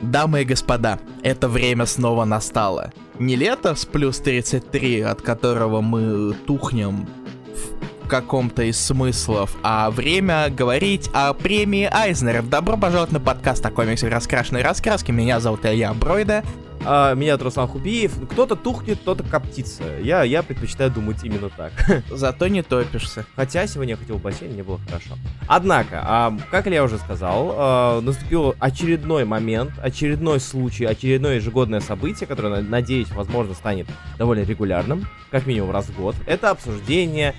Дамы и господа, это время снова настало. Не лето с плюс 33, от которого мы тухнем в каком-то из смыслов, а время говорить о премии Айзнеров. Добро пожаловать на подкаст о комиксах раскрашенной раскраски. Меня зовут Илья Бройда. А, меня зовут Руслан Хубиев. Кто-то тухнет, кто-то коптится. Я, я предпочитаю думать именно так. Зато не топишься. Хотя сегодня я хотел в бассейн, мне было хорошо. Однако, а, как я уже сказал, а, наступил очередной момент, очередной случай, очередное ежегодное событие, которое, надеюсь, возможно, станет довольно регулярным, как минимум раз в год. Это обсуждение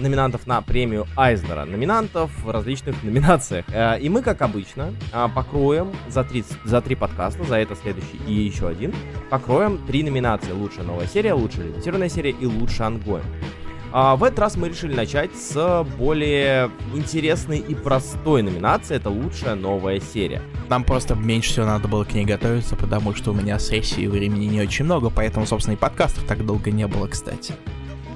номинантов на премию Айзнера. Номинантов в различных номинациях. Э, и мы, как обычно, э, покроем за три, за три подкаста, за это следующий и еще один, покроем три номинации. Лучшая новая серия, лучшая лимитированная серия и лучший ангоин. А в этот раз мы решили начать с более интересной и простой номинации. Это лучшая новая серия. Нам просто меньше всего надо было к ней готовиться, потому что у меня сессии времени не очень много, поэтому, собственно, и подкастов так долго не было, кстати.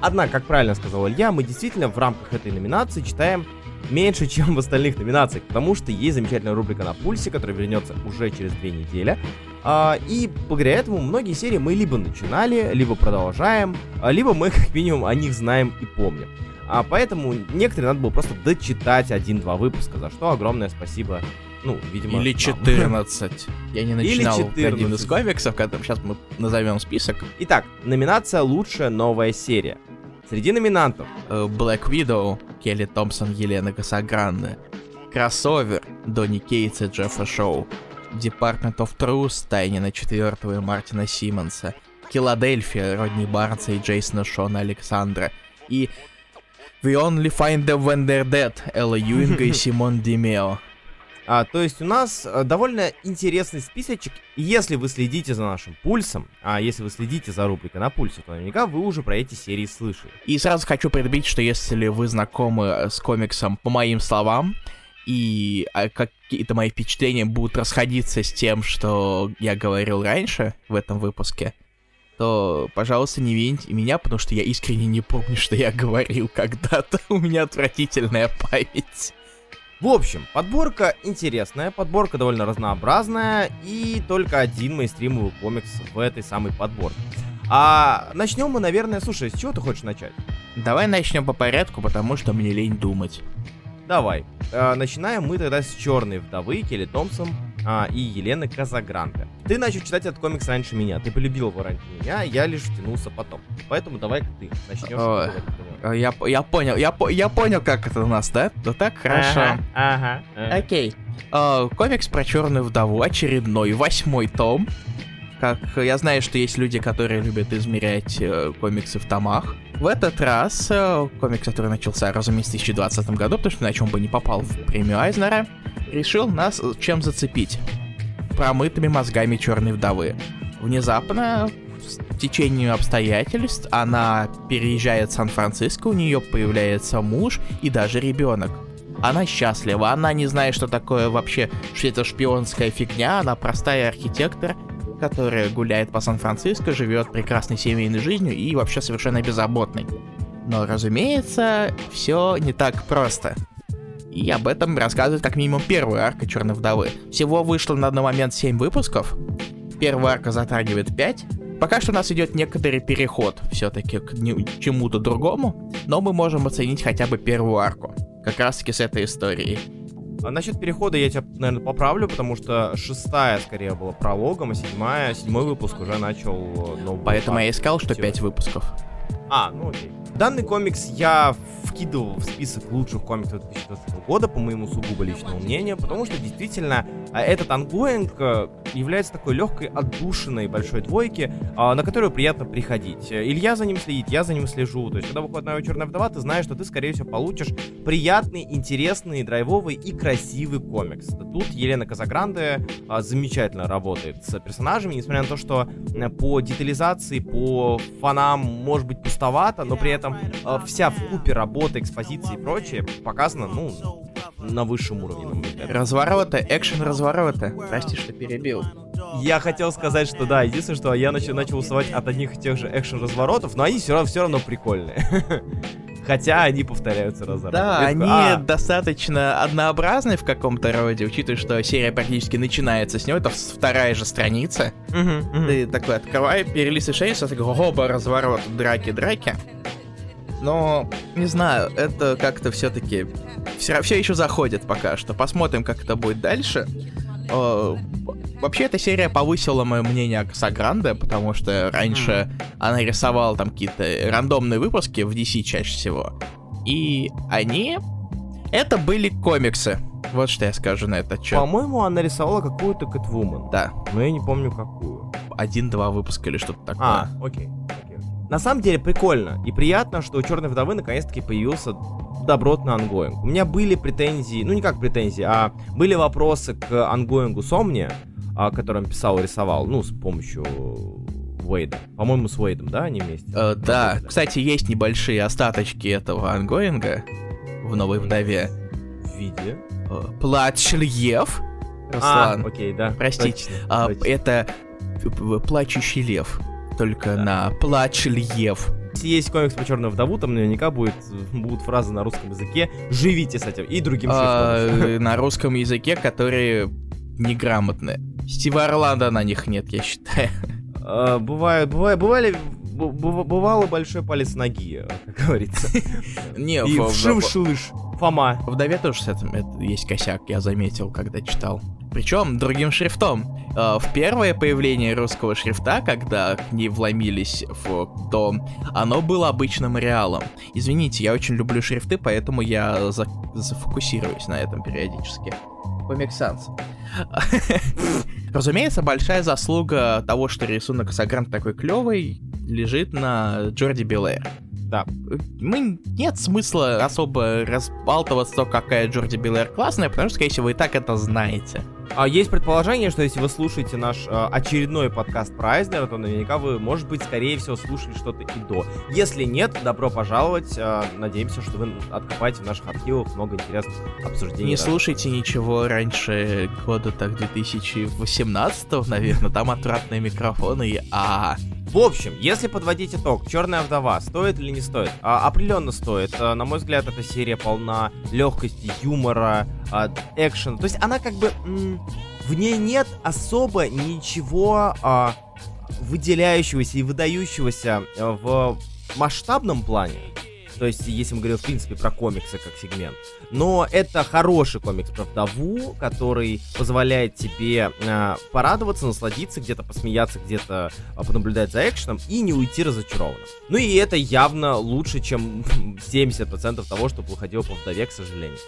Однако, как правильно сказал Илья, мы действительно в рамках этой номинации читаем меньше, чем в остальных номинациях, потому что есть замечательная рубрика на пульсе, которая вернется уже через две недели. А, и благодаря этому многие серии мы либо начинали, либо продолжаем, а, либо мы как минимум о них знаем и помним. А поэтому некоторые надо было просто дочитать один-два выпуска, за что огромное спасибо ну, видимо... Или 14. Я не начинал Или 14. один из комиксов, которым сейчас мы назовем список. Итак, номинация «Лучшая новая серия». Среди номинантов э, Black Widow, Келли Томпсон, Елена Касагранде, Кроссовер, Донни Кейтс и Джеффа Шоу, Department of Truth, Тайнина 4 и Мартина Симмонса, Филадельфия, Родни Барнса и Джейсона Шона Александра, и We Only Find Them When They're Dead, Элла Юинга и Симон Димео. А, то есть у нас а, довольно интересный списочек. И если вы следите за нашим пульсом, а если вы следите за рубрикой на пульсе, то наверняка вы уже про эти серии слышали. И сразу хочу предупредить, что если вы знакомы э, с комиксом по моим словам, и а, какие-то мои впечатления будут расходиться с тем, что я говорил раньше в этом выпуске, то, пожалуйста, не вините меня, потому что я искренне не помню, что я говорил когда-то. У меня отвратительная память. В общем, подборка интересная, подборка довольно разнообразная, и только один мейнстримовый комикс в этой самой подборке. А начнем мы, наверное, слушай, с чего ты хочешь начать? Давай начнем по порядку, потому что мне лень думать. Давай. Э, начинаем мы тогда с Черной вдовы Келли Томпсон а, и Елены Казагранте. Ты начал читать этот комикс раньше меня, ты полюбил его раньше меня, я лишь втянулся потом. Поэтому давай-ка ты начнешь. я, я понял, я, я понял, как это у нас, да? Да так, хорошо. Ага, ага. ага. Окей. Э, комикс про Черную вдову, очередной, восьмой том. Как я знаю, что есть люди, которые любят измерять э, комиксы в томах. В этот раз э, комикс, который начался, разумеется, в 2020 году, потому что иначе он бы не попал в премию Айзнера, решил нас э, чем зацепить. Промытыми мозгами черной вдовы. Внезапно, в течение обстоятельств, она переезжает в Сан-Франциско, у нее появляется муж и даже ребенок. Она счастлива, она не знает, что такое вообще, что это шпионская фигня, она простая архитектор, которая гуляет по Сан-Франциско, живет прекрасной семейной жизнью и вообще совершенно беззаботной. Но, разумеется, все не так просто. И об этом рассказывает как минимум первая арка Черной Вдовы. Всего вышло на данный момент 7 выпусков. Первая арка затрагивает 5. Пока что у нас идет некоторый переход все-таки к чему-то другому, но мы можем оценить хотя бы первую арку. Как раз таки с этой историей. А насчет перехода я тебя, наверное, поправлю, потому что шестая, скорее, была прологом, а седьмая, седьмой выпуск уже начал новый. Поэтому я искал, что пять выпусков. А, ну окей. Данный комикс я вкидывал в список лучших комиксов 2020 года, по моему сугубо личному мнению, потому что действительно а, этот ongoing э, является такой легкой отдушиной большой двойки, а, на которую приятно приходить. Илья за ним следит, я за ним слежу. То есть, когда выходит новая черная вдова, ты знаешь, что ты, скорее всего, получишь приятный, интересный, драйвовый и красивый комикс. Тут Елена Казагранде а, замечательно работает с персонажами, несмотря на то, что по детализации, по фанам может быть пустовато, но при этом вся в купе работа экспозиции и прочее показано, ну, на высшем уровне, на мой взгляд. Развороты, экшен развороты. Прости, что перебил. Я хотел сказать, что да, единственное, что я начал, начал уставать от одних и тех же экшен разворотов, но они все равно, все равно прикольные. Хотя они повторяются раз за. Да, Я они «А, достаточно однообразны в каком-то роде, учитывая, что серия практически начинается с него, это вторая же страница. мгм, мгм». Ты такой открывай, перелистываешь страницу, такой, оба, разворот, драки, драки. Но, не знаю, это как-то все-таки все, все еще заходит пока что. Посмотрим, как это будет дальше. Э, Вообще, эта серия повысила мое мнение о Касагранде, потому что раньше она рисовала там какие-то рандомные выпуски в DC чаще всего. И они... Это были комиксы. Вот что я скажу на этот счет. По-моему, она рисовала какую-то Кэтвумен. Да, Но я не помню какую. один-два выпуска или что-то такое. А, окей, окей. На самом деле прикольно и приятно, что у Черной вдовы наконец-таки появился добротный ongoing. У меня были претензии, ну не как претензии, а были вопросы к ongoing у Самни, о котором писал и рисовал, ну, с помощью Уэйда. По-моему, с Уэйдом, да, они вместе? Э, да, Вроде кстати, есть небольшие остаточки этого ongoing а в «Новой вдове». В виде. Э, Плачущего льва, Руслан. А, окей, да. Простите, точно, а, точно. это п- плачущий лев, только Да. на плач льев. Если есть комикс про Черную вдову, там наверняка будет, будут фразы на русском языке «Живите с этим» и другим шрифтом. А, на русском языке, которые неграмотные. Стива Орландо на них нет, я считаю. А, Бывает, бывает, бывали, бывало большой палец ноги, как говорится. Не, И в- в- вшив-шлыш. Фома. В вдове тоже с этим есть косяк, я заметил, когда читал. Причем другим шрифтом. Э, В первое появление русского шрифта, когда к ней вломились в то, оно было обычным реалом. Извините, я очень люблю шрифты, поэтому я за- зафокусируюсь на этом периодически. Sans. Разумеется, большая заслуга того, что рисунок Сагрант такой клевый, лежит на Джорди Белэр. Да. Мы нет смысла особо разбалтываться, то, какая Джорди Белэр классная, потому что, скорее всего, вы и так это знаете. А есть предположение, что если вы слушаете наш э, очередной подкаст про Айзнера, то наверняка вы, может быть, скорее всего, слушали что-то и до. Если нет, добро пожаловать. э, надеемся, что вы откопаете в наших архивах много интересных обсуждений. Не разных. слушайте ничего раньше года так 2018, наверное, там отвратные микрофоны и а В общем, если подводить итог, Черная вдова стоит или не стоит? А, определенно стоит. А, на мой взгляд, эта серия полна легкости, юмора, а, экшена. То есть она как бы в ней нет особо ничего а, выделяющегося и выдающегося э, в масштабном плане. То есть, если мы говорим, в принципе, про комиксы как сегмент. Но это хороший комикс про вдову, который позволяет тебе э, порадоваться, насладиться, где-то посмеяться, где-то э, понаблюдать за экшеном и не уйти разочарованным. Ну и это явно лучше, чем 70% того, что выходило по вдове, к сожалению.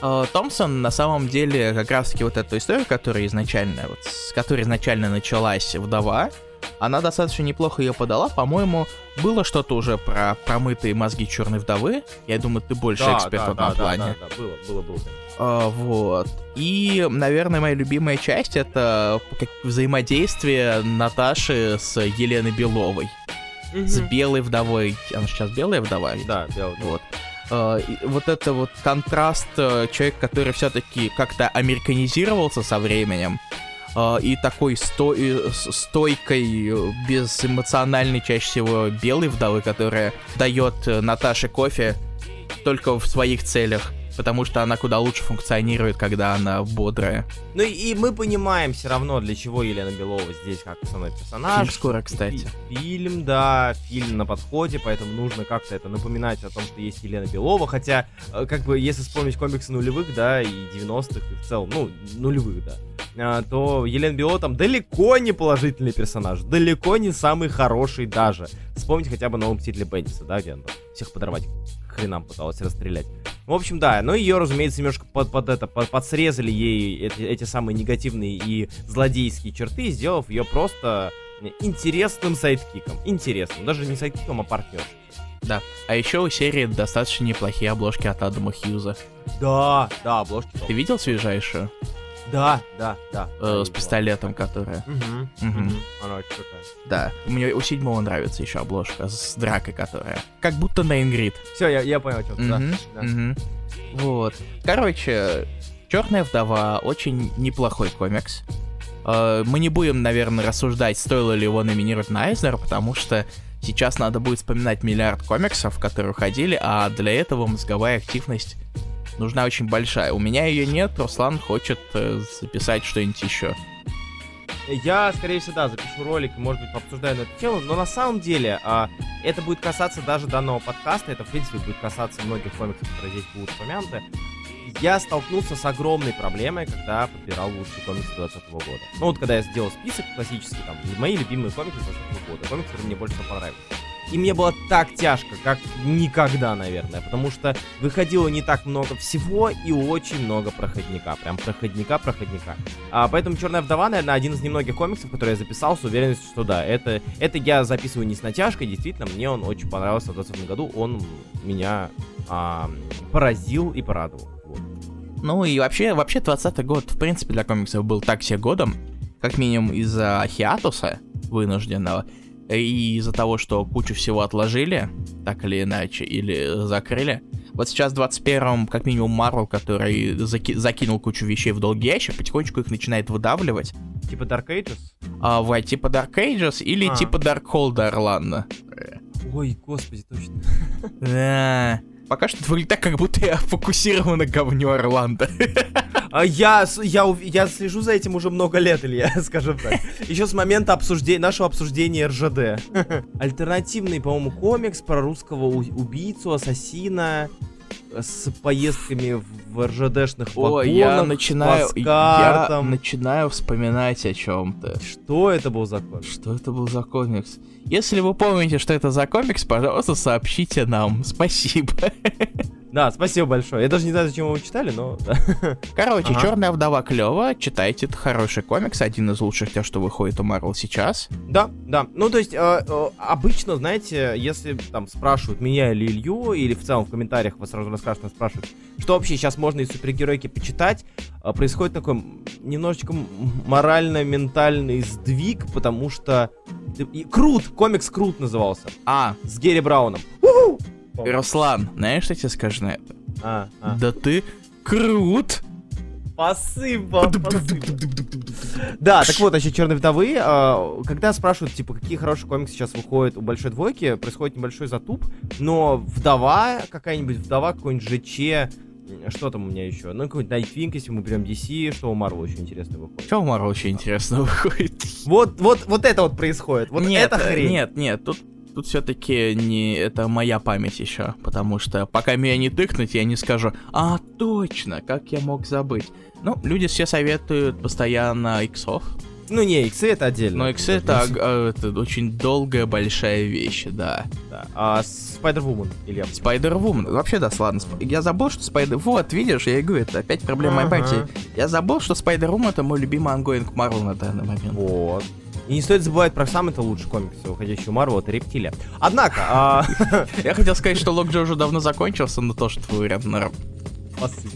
Э, Томпсон на самом деле как раз-таки вот эту историю, которая изначально, вот, с которой изначально началась вдова, она достаточно неплохо ее подала. По-моему, было что-то уже про промытые мозги черной вдовы. Я думаю, ты больше эксперт в этом плане. Да, да, было, было, было. А, вот. И, наверное, моя любимая часть это взаимодействие Наташи с Еленой Беловой. С белой вдовой. Она сейчас белая вдова? ведь? Да, белый. Вот. И вот это вот контраст э, человек, который все-таки как-то американизировался со временем, а, и такой сто- стойкой, э, безэмоциональной чаще всего белой вдовы, которая дает э, Наташе кофе только в своих целях, потому что она куда лучше функционирует, когда она бодрая. Ну и, и мы понимаем все равно, для чего Елена Белова здесь как основной персонаж. Фильм скоро, кстати. Фи- Фильм, да, фильм на подходе, поэтому нужно как-то это напоминать о том, что есть Елена Белова, хотя, э, как бы, если вспомнить комиксы нулевых, да, и 90-х, и в целом, ну, нулевых, да, а, то Елена Белова там далеко не положительный персонаж, далеко не самый хороший даже. Вспомнить хотя бы нового Мстителя Бендиса, да, где она там всех подорвать к хренам пыталась расстрелять. В общем, да, но ее, разумеется, немножко под, под это, под- подсрезали ей эти, эти самые негативные и злодейские черты, сделав ее просто интересным sidekick ом. Интересным, даже не sidekick ом, а партнером. Да. А еще у серии достаточно неплохие обложки от Адама Хьюза. Да, да, обложки. Ты видел свежайшую? Да, да, да. Э, с пистолетом, которая. Угу. Она очень крутая. Да. Мне у седьмого нравится еще обложка с дракой, которая. Как будто на Ингрид. Все, я, я понял, о чем ты, да. Вот. Короче, Черная вдова очень неплохой комикс. Э, Мы не будем, наверное, рассуждать, стоило ли его номинировать на Айзнер, потому что сейчас надо будет вспоминать миллиард комиксов, которые уходили, а для этого мозговая активность нужна очень большая. У меня ее нет, Руслан хочет э, записать что-нибудь еще. Я, скорее всего, да, запишу ролик может быть, пообсуждаю на эту тему, но на самом деле а, это будет касаться даже данного подкаста, это, в принципе, будет касаться многих комиксов, которые здесь будут упомянуты. Я столкнулся с огромной проблемой, когда подбирал лучшие комиксы 2020 года. Ну вот, когда я сделал список классический, там, мои любимые комиксы 2020 года, комиксы, которые мне больше всего понравились. И мне было так тяжко, как никогда, наверное, потому что выходило не так много всего и очень много проходника. Прям проходника, проходника. А, поэтому Черная вдова, наверное, один из немногих комиксов, который я записал с уверенностью, что да, это, это я записываю не с натяжкой, действительно, мне он очень понравился в 2020 году, он меня а, поразил и порадовал. Вот. Ну и вообще, вообще 20 год, в принципе, для комиксов был так себе годом, как минимум из-за хиатуса вынужденного, и из-за того, что кучу всего отложили, так или иначе, или закрыли. Вот сейчас в 21-м, как минимум, Марвел, который заки- закинул кучу вещей в долгий ящик, потихонечку их начинает выдавливать. Типа Dark Ages? А, вот, типа Dark Ages или а. типа Dark Hold Орландо. Ой, господи, точно. Да. Пока что выглядит так, как будто я фокусирован на говню Орландо. А я, я, я слежу за этим уже много лет, Илья, скажем так. Еще с момента обсуждения, нашего обсуждения РЖД. Альтернативный, по-моему, комикс про русского убийцу, ассасина с поездками в РЖДшных вагонах, О, я начинаю, я начинаю вспоминать о чем-то. Что это был за комикс? Что это был за комикс? Если вы помните, что это за комикс, пожалуйста, сообщите нам. Спасибо. Да, спасибо большое. Я даже не знаю, зачем вы его читали, но... Короче, ага. Черная вдова клево. Читайте, это хороший комикс, один из лучших тех, что выходит у Марвел сейчас. Да, да. Ну, то есть, э, э, обычно, знаете, если там спрашивают меня или Илью, или в целом в комментариях вас сразу расскажут, спрашивают, что вообще сейчас можно из супергеройки почитать, происходит такой немножечко морально-ментальный сдвиг, потому что... И, крут! Комикс Крут назывался. А. С Герри Брауном. Руслан, знаешь, что я тебе скажу на это? А, а. Да ты крут! Спасибо, Да, так вот, еще черные вдовы. А, когда спрашивают, типа, какие хорошие комиксы сейчас выходят у большой двойки, происходит небольшой затуп, но вдова, какая-нибудь вдова, какой-нибудь ЖЧ, что там у меня еще? Ну, какой-нибудь Nightwing, если мы берем DC, что у Marvel очень интересно выходит. Что у Marvel очень интересно выходит? Вот, вот, вот это вот происходит. Вот нет, это хрень. Нет, нет, тут тут все-таки не это моя память еще, потому что пока меня не тыкнуть, я не скажу, а точно, как я мог забыть. Ну, люди все советуют постоянно иксов. Ну не, иксы это отдельно. Но иксы это, а, это очень долгая большая вещь, да. да. А Spider-Woman, Илья? Spider-Woman, вообще да, ладно. Я забыл, что Spider... Вот, видишь, я и говорю, это опять проблема ага. моей памяти. Я забыл, что Spider-Woman это мой любимый ongoing Марвел на данный момент. Вот. И не стоит забывать про самый-то лучший комикс, выходящий у Марвел, это Рептилия. Однако... А, я хотел сказать, что Лок Джо уже давно закончился, но тоже твой вариант на Спасибо.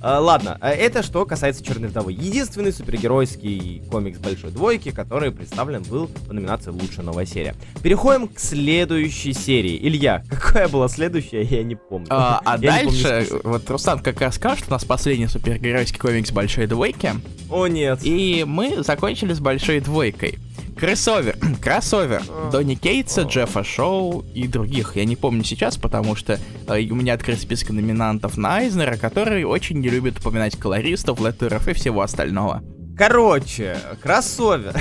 А, ладно, а это что касается Черной вдовы. Единственный супергеройский комикс Большой Двойки, который представлен был в номинации «Лучшая новая серия». Переходим к следующей серии. Илья, какая была следующая, я не помню. А, а дальше, вот Руслан как раз скажет, у нас последний супергеройский комикс Большой Двойки. О нет. И мы закончили с Большой Двойкой. Кроссовер. Кроссовер. А. Донни Кейтса, Джеффа Шоу и других. Я не помню сейчас, потому что э, у меня открыт список номинантов на Айзнера, который очень не любит упоминать колористов, леттеров и всего остального. Короче, кроссовер.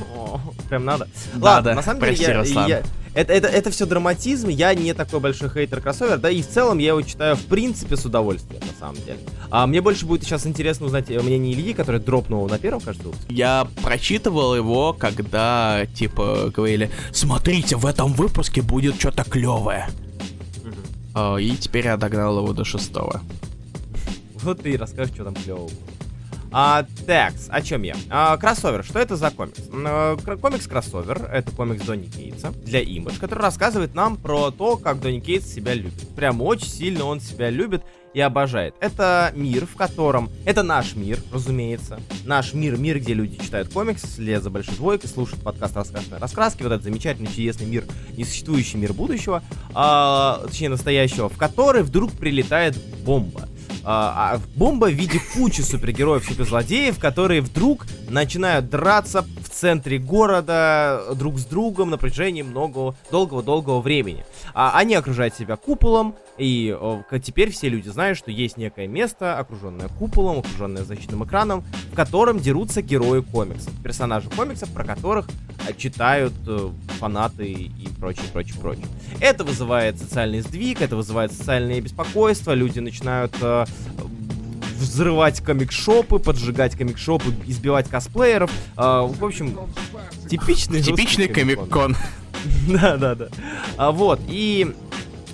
Прям надо. Ладно, на самом деле я, это, это, это все драматизм, я не такой большой хейтер кроссовер, да, и в целом я его читаю в принципе с удовольствием, на самом деле. А мне больше будет сейчас интересно узнать мнение Ильи, который дропнул на первом, кажется, выпуске. Я прочитывал его, когда, типа, говорили, смотрите, в этом выпуске будет что-то клевое. Угу. И теперь я догнал его до шестого. Вот ты и расскажешь, что там клевого а, такс, о чем я? А, кроссовер, что это за комикс? А, комикс кроссовер, это комикс Донни Кейтса для Image, который рассказывает нам про то, как Донни Кейтс себя любит. Прям очень сильно он себя любит и обожает. Это мир, в котором... Это наш мир, разумеется. Наш мир, мир, где люди читают комиксы, следят за большой двойкой, слушают подкаст «Раскрашенные раскраски», вот этот замечательный, чудесный мир, несуществующий мир будущего, а, точнее настоящего, в который вдруг прилетает бомба. А, а бомба в виде кучи супергероев-суперзлодеев, которые вдруг начинают драться центре города друг с другом на протяжении много долгого-долгого времени. А, они окружают себя куполом, и теперь все люди знают, что есть некое место, окруженное куполом, окруженное защитным экраном, в котором дерутся герои комиксов, персонажи комиксов, про которых а, читают э, фанаты и прочее, прочее, прочее. Это вызывает социальный сдвиг, это вызывает социальное беспокойство, люди начинают э, взрывать комикшопы, поджигать комикшопы, избивать косплееров. Э, в общем, типичный... Типичный комик-кон. Да, да, да. А, вот, и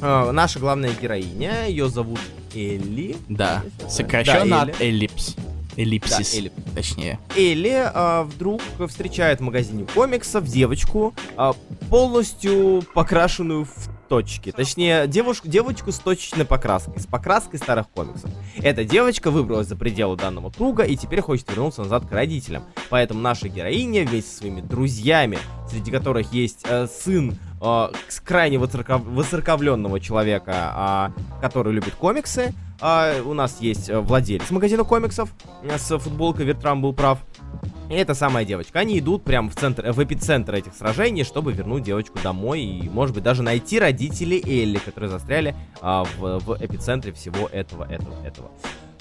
э, наша главная героиня, ее зовут Элли. Да, сокращенно да, от Эллипс. Эллипсис, да, эллип... точнее. Элли а, вдруг встречает в магазине комиксов девочку, а, полностью покрашенную в точки. Точнее, девушку, девочку с точечной покраской, с покраской старых комиксов. Эта девочка выбралась за пределы данного круга и теперь хочет вернуться назад к родителям. Поэтому наша героиня вместе со своими друзьями, среди которых есть э, сын э, крайне воцерков... воцерковленного человека, э, который любит комиксы, а, у нас есть э, владелец магазина комиксов с футболкой Вертрам был прав. И эта самая девочка. Они идут прямо в центр, в эпицентр этих сражений, чтобы вернуть девочку домой и, может быть, даже найти родителей Элли, которые застряли а, в, в эпицентре всего этого, этого, этого.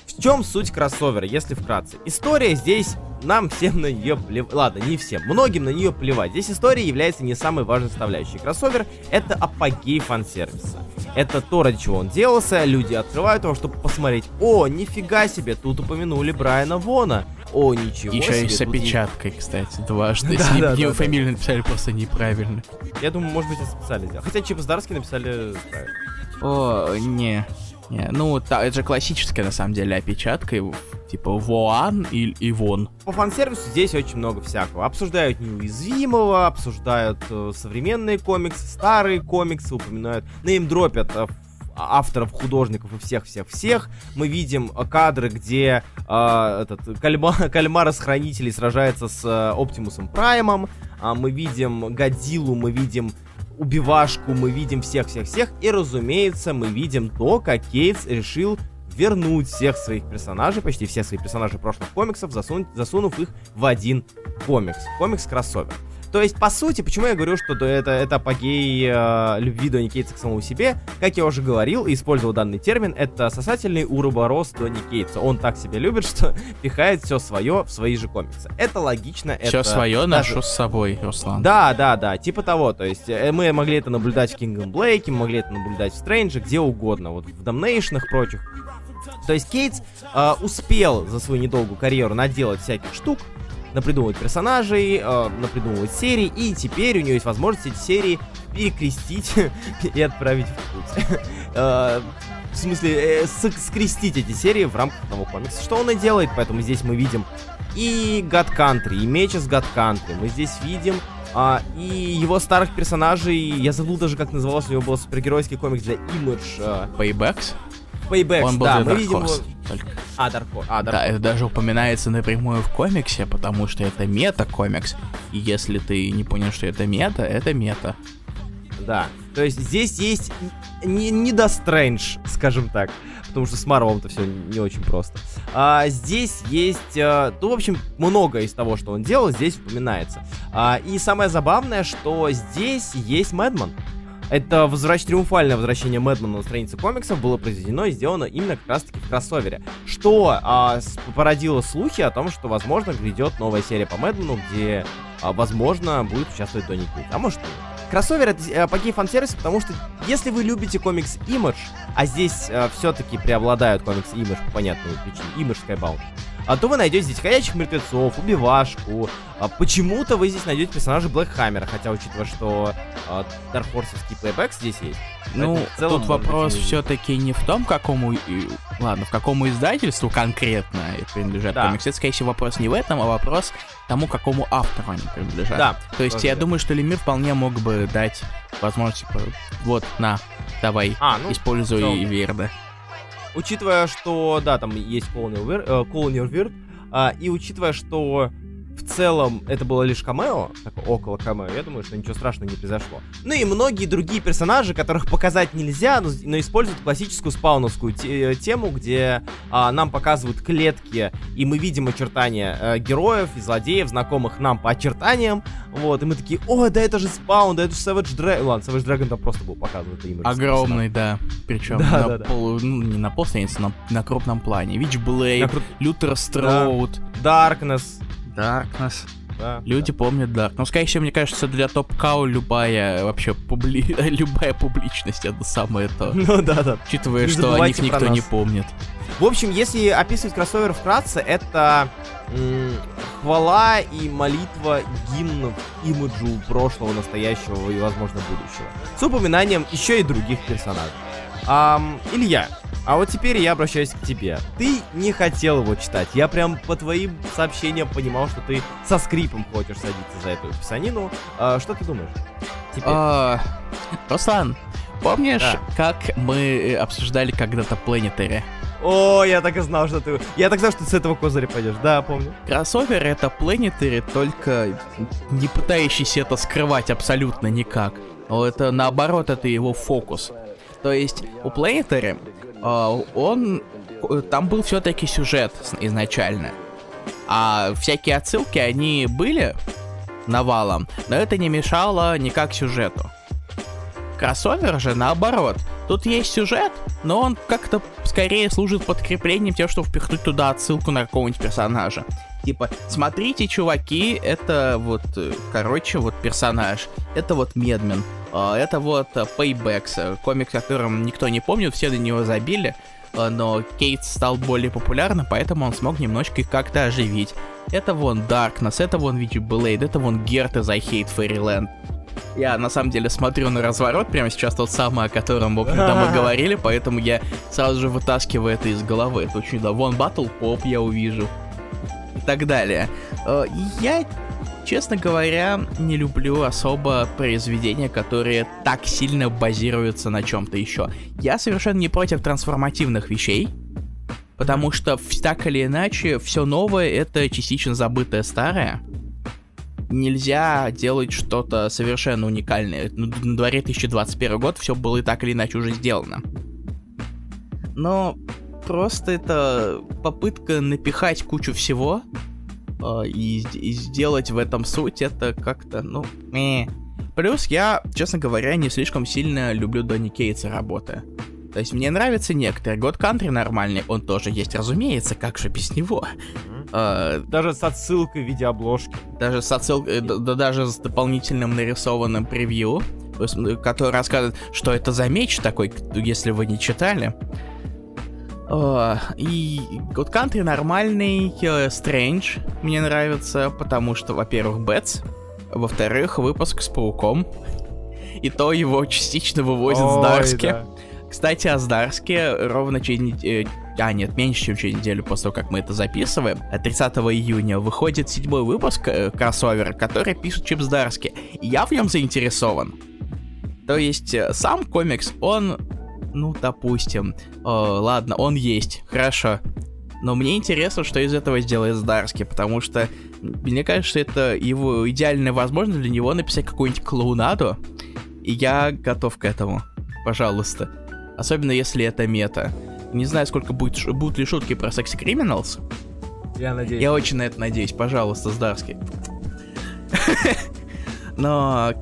В чем суть кроссовера, если вкратце? История здесь нам всем на нее плевать. Ладно, не всем, многим на нее плевать. Здесь история является не самой важной составляющей. Кроссовер — это апогей фан-сервиса. Это то, ради чего он делался. Люди открывают его, чтобы посмотреть. О, нифига себе, тут упомянули Брайана Вона. О, ничего Еще себе. и с опечаткой, кстати, дважды. Да, да, его да, фамилию написали просто неправильно. Я думаю, может быть, это специально сделали. Хотя Чип Здарский написали правильно. О, не. Не, ну, та, это же классическая, на самом деле, опечатка, типа Воан и, и Вон. По фан-сервису здесь очень много всякого. Обсуждают неуязвимого, обсуждают э, современные комиксы, старые комиксы, упоминают, неймдропят э, авторов, художников и всех-всех-всех. Мы видим э, кадры, где э, этот кальма, кальмар из хранителей сражается с э, Оптимусом Праймом. А мы видим Годзиллу, мы видим убивашку, мы видим всех-всех-всех, и, разумеется, мы видим то, как Кейтс решил вернуть всех своих персонажей, почти всех своих персонажей прошлых комиксов, засунуть, засунув их в один комикс. Комикс-кроссовер. То есть, по сути, почему я говорю, что это, это апогей э, любви Донни Кейтса к самому себе, как я уже говорил и использовал данный термин, это сосательный уроборос Донни Кейтса. Он так себя любит, что пихает все свое в свои же комиксы. Это логично. Все это свое даже... ношу с собой, Руслан. Да, да, да, типа того. То есть, э, мы могли это наблюдать в Kingdom Blake, мы могли это наблюдать в Стрэнджи, где угодно, вот в и прочих. То есть Кейтс э, успел за свою недолгую карьеру наделать всяких штук, напридумывать персонажей, э, напридумывать серии, и теперь у нее есть возможность эти серии перекрестить и отправить в путь. Э, в смысле, э, скрестить эти серии в рамках одного комикса. Что он и делает, поэтому здесь мы видим и God Country, и меч из God Country. Мы здесь видим а, и его старых персонажей. Я забыл даже, как назывался, у него был супергеройский комикс для Image. А... Paybacks? Paybacks, Он был да, мы видим его... Только. А, Dark Horse. А, Dark да, это даже упоминается напрямую в комиксе, потому что это мета-комикс. И если ты не понял, что это мета, это мета. Да. То есть здесь есть не, не до Стрэндж, скажем так. Потому что с Марвелом-то все не очень просто. А, здесь есть, а, ну, в общем, много из того, что он делал, здесь упоминается. А, и самое забавное, что здесь есть Мэдман. Это возвращ... триумфальное возвращение Мэдмана на странице комиксов было произведено и сделано именно как раз-таки в кроссовере. Что а, породило слухи о том, что, возможно, грядет новая серия по Мэдману, где, а, возможно, будет участвовать Донни Кит. А может, нет. Кроссовер это апогей фан-сервис, потому что если вы любите комикс Image, а здесь а, все-таки преобладают комиксы Image по понятной причине, Image Skybound, а то вы найдете здесь ходячих мертвецов, убивашку. А почему-то вы здесь найдете персонажа Блэкхаммера, хотя учитывая, что а, Horse'овский плейбэк здесь есть. Ну, целом, тут вопрос все-таки не в том, какому, ладно, в какому издательству конкретно принадлежат да. комиксы. Скорее всего, вопрос не в этом, а вопрос тому, какому автору они принадлежат. Да. То есть я думаю, что Лемир вполне мог бы дать возможность, типа, вот, на, давай, а, ну, используй. Верда учитывая, что, да, там есть Colonial Weird, э, а, и учитывая, что в целом это было лишь камео, так, около камео, я думаю, что ничего страшного не произошло. Ну и многие другие персонажи, которых показать нельзя, но, но используют классическую спауновскую те, тему, где а, нам показывают клетки, и мы видим очертания а, героев и злодеев, знакомых нам по очертаниям, вот, и мы такие, о, да это же спаун, да это же Savage Dragon, ладно, Savage Dragon там просто был показан, это имя. Огромный, да, причем Да, на да, да. полу, ну, не на полстранице, на, на крупном плане. Witchblade, На кру- Лютер Строуд, Darkness, Darkness. да. Люди помнят Дарк. Но, скорее всего, мне кажется, для топ-кау любая вообще публи... любая публичность это самое то. Ну да, да. Учитывая, Не что о них никто не нас. помнит. В общем, если описывать кроссовер вкратце, это м, хвала и молитва гимн имиджу прошлого, настоящего и, возможно, будущего. С упоминанием еще и других персонажей. Ам, Илья, а вот теперь я обращаюсь к тебе. Ты не хотел его читать. Я прям по твоим сообщениям понимал, что ты со скрипом хочешь садиться за эту писанину. А, что ты думаешь? Теперь. А, Руслан, помнишь, Да. как мы э, обсуждали когда-то Planetary? О, я так и знал, что ты... Я так знал, что ты с этого козыря пойдешь. Да, помню. Кроссовер это Planetary, только не пытающийся это скрывать абсолютно никак. Но это наоборот, это его фокус. То есть у Planetary а, он... э, Там был все-таки сюжет изначально. А всякие отсылки, они были навалом, но это не мешало никак сюжету. Кроссовер же наоборот. Тут есть сюжет, но он как-то скорее служит подкреплением тем, чтобы впихнуть туда отсылку на какого-нибудь персонажа. Типа, смотрите, чуваки, это вот, э, короче, вот персонаж. Это вот Медмен. а, Это вот э, Paybacks, э, комик, которым никто не помнит, все на него забили. э, Но Кейт стал более популярным, поэтому он смог немножко их как-то оживить. Это вон Darkness, это вон Witchblade, это вон Герт из I Hate Fairyland. Я на самом деле смотрю на разворот прямо сейчас тот самый, о котором, в общем-то, мы говорили, поэтому я сразу же вытаскиваю это из головы. Это очень да. Вон Battle Pop я увижу. Так далее. Э, Я, честно говоря, не люблю особо произведения, которые так сильно базируются на чем-то еще. Я совершенно не против трансформативных вещей, потому что так или иначе все новое это частично забытое старое нельзя делать что-то совершенно уникальное. Ну, На дворе 2021 год все было и так или иначе уже сделано. Но просто это попытка напихать кучу всего э, и, и сделать в этом суть, это как-то, ну, э. Плюс я, честно говоря, не слишком сильно люблю Донни Кейтса работы. То есть мне нравятся некоторые. God Country нормальный, он тоже есть, разумеется, как же без него. Э, Даже с отсылкой в виде обложки. даже с отсылкой, да, да даже с дополнительным нарисованным превью, э, который рассказывает, что это за меч такой, если вы не читали. О, и God Country нормальный, э, Strange мне нравится, потому что, во-первых, Бэтс, во-вторых, выпуск с Пауком, и то его частично вывозят с Дарски. да. Кстати, о Сдарске ровно через неделю... А, нет, меньше, чем через неделю после того, как мы это записываем, а 30 июня выходит седьмой выпуск э, кроссовера, который пишет Чип Здарски. Я в нем заинтересован. То есть, э, сам комикс, он, ну, допустим, э, ладно, он есть, хорошо. Но мне интересно, что из этого сделает Здарски, потому что мне кажется, что это его идеальная возможность для него написать какую-нибудь клоунаду, и я готов к этому. Пожалуйста. Особенно если это мета. Не знаю, сколько будет, будут ли шутки про Sex Criminals. Я надеюсь. Я очень на это надеюсь. Пожалуйста, Здарский. Но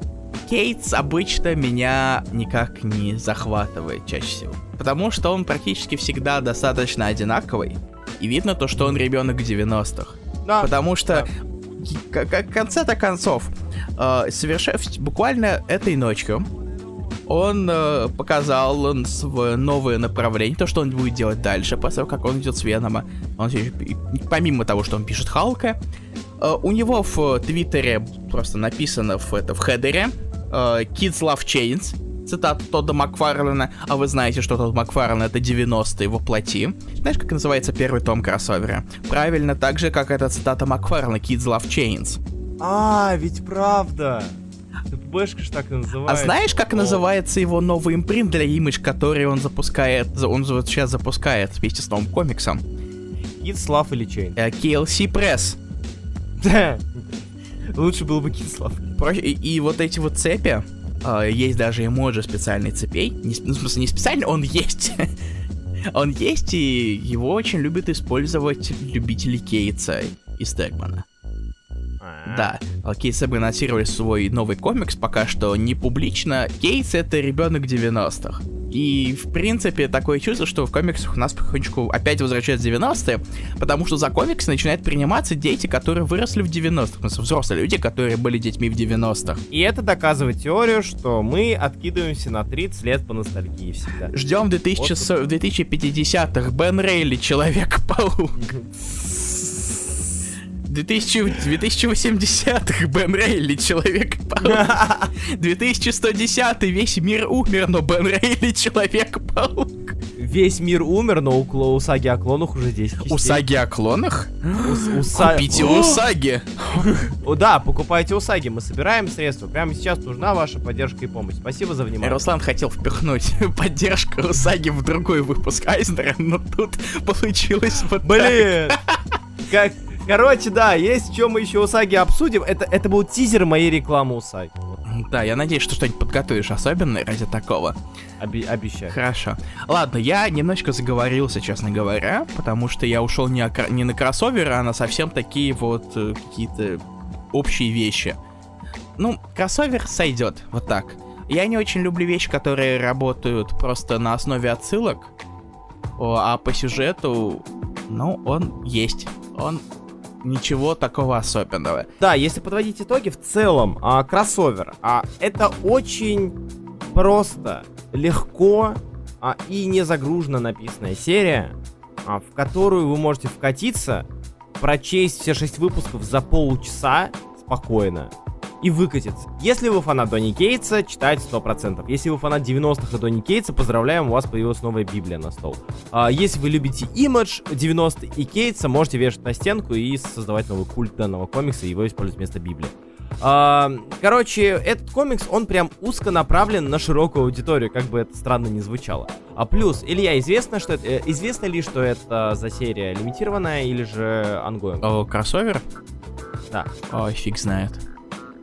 Кейтс обычно меня никак не захватывает чаще всего. Потому что он практически всегда достаточно одинаковый. И видно то, что он ребенок 90-х. Да. Потому что к- к- в конце-то концов, э, соверша- в- буквально этой ночью он э, показал он св- новое направление, то, что он будет делать дальше, после того, как он идет с Венома. Он помимо того, что он пишет Халка, э, у него в Твиттере просто написано в, это, в хедере э, Kids Love Chains, цитата Тодда Макфарлена, а вы знаете, что Тодд Макфарлен это 90-е воплоти. Знаешь, как называется первый том кроссовера? Правильно, так же, как эта цитата Макфарлена Kids Love Chains. А, ведь правда. ПБшка ж так и А называется. знаешь, как О. называется его новый импринт для Image, который он запускает, за- он вот сейчас запускает вместе с новым комиксом? Kids Love или Chain? Э, KLC Press. Лучше было бы Кислов. И, и вот эти вот цепи, э, есть даже эмоджи специальной цепей. Не, ну, в смысле, не специальный, он есть. он есть, и его очень любят использовать любители Кейтса из Тегмана. Да, Кейтс бы анонсировали свой новый комикс, пока что не публично. Кейтс это ребенок 90-х. И, в принципе, такое чувство, что в комиксах у нас потихонечку опять возвращаются 90-е, потому что за комиксы начинают приниматься дети, которые выросли в 90-х, в смысле, взрослые люди, которые были детьми в 90-х. И это доказывает теорию, что мы откидываемся на 30 лет по ностальгии всегда. Ждем 2000, вот. 2050-х Бен Рейли, Человек-паук. 2080-х Бен Рейли, Человек-паук. 2110 весь мир умер, но Бен Рейли Человек-паук. Весь мир умер, но у, у саги о клонах уже 10 частей. У саги о клонах? У, у са... Купите у саги. Да, покупайте у саги. Мы собираем средства. Прямо сейчас нужна ваша поддержка и помощь. Спасибо за внимание. Руслан хотел впихнуть поддержку у саги в другой выпуск Айзнера, но тут получилось вот Блин! Как, Короче, да, есть что мы еще Усаги обсудим. Это, это был тизер моей рекламы Усаги. Да, я надеюсь, что что-нибудь подготовишь особенное ради такого. Оби- обещаю. Хорошо. Ладно, я немножко заговорился, честно говоря, потому что я ушел не, о, не на кроссоверы, а на совсем такие вот э, какие-то общие вещи. Ну, кроссовер сойдет, вот так. Я не очень люблю вещи, которые работают просто на основе отсылок, а по сюжету, ну, он есть. Он ничего такого особенного. Да, если подводить итоги, в целом, а, кроссовер, а, это очень просто, легко а, и не загруженно написанная серия, а, в которую вы можете вкатиться, прочесть все шесть выпусков за полчаса спокойно и выкатиться. Если вы фанат Донни Кейтса, читайте 100%. Если вы фанат 90-х и Донни Кейтса, поздравляем, у вас появилась новая Библия на стол. А, если вы любите имидж 90 и Кейтса, можете вешать на стенку и создавать новый культ данного комикса и его использовать вместо Библии. А, короче, этот комикс, он прям узко направлен на широкую аудиторию, как бы это странно не звучало. А плюс, Илья, известно, что это, э, известно ли, что это за серия лимитированная или же ongoing? О, кроссовер? Да. Ой, фиг знает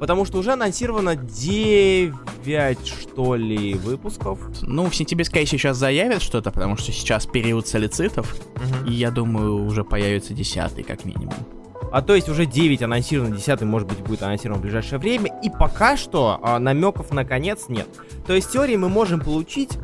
потому что уже анонсировано 9, что ли, выпусков. Ну, в сентябре, скорее сейчас заявят что-то, потому что сейчас период solicit ов, угу. и я думаю, уже появится 10 как минимум. А то есть уже 9 анонсировано, 10 может быть будет анонсирован в ближайшее время, и пока что а, намеков на конец нет. То есть в теории мы можем получить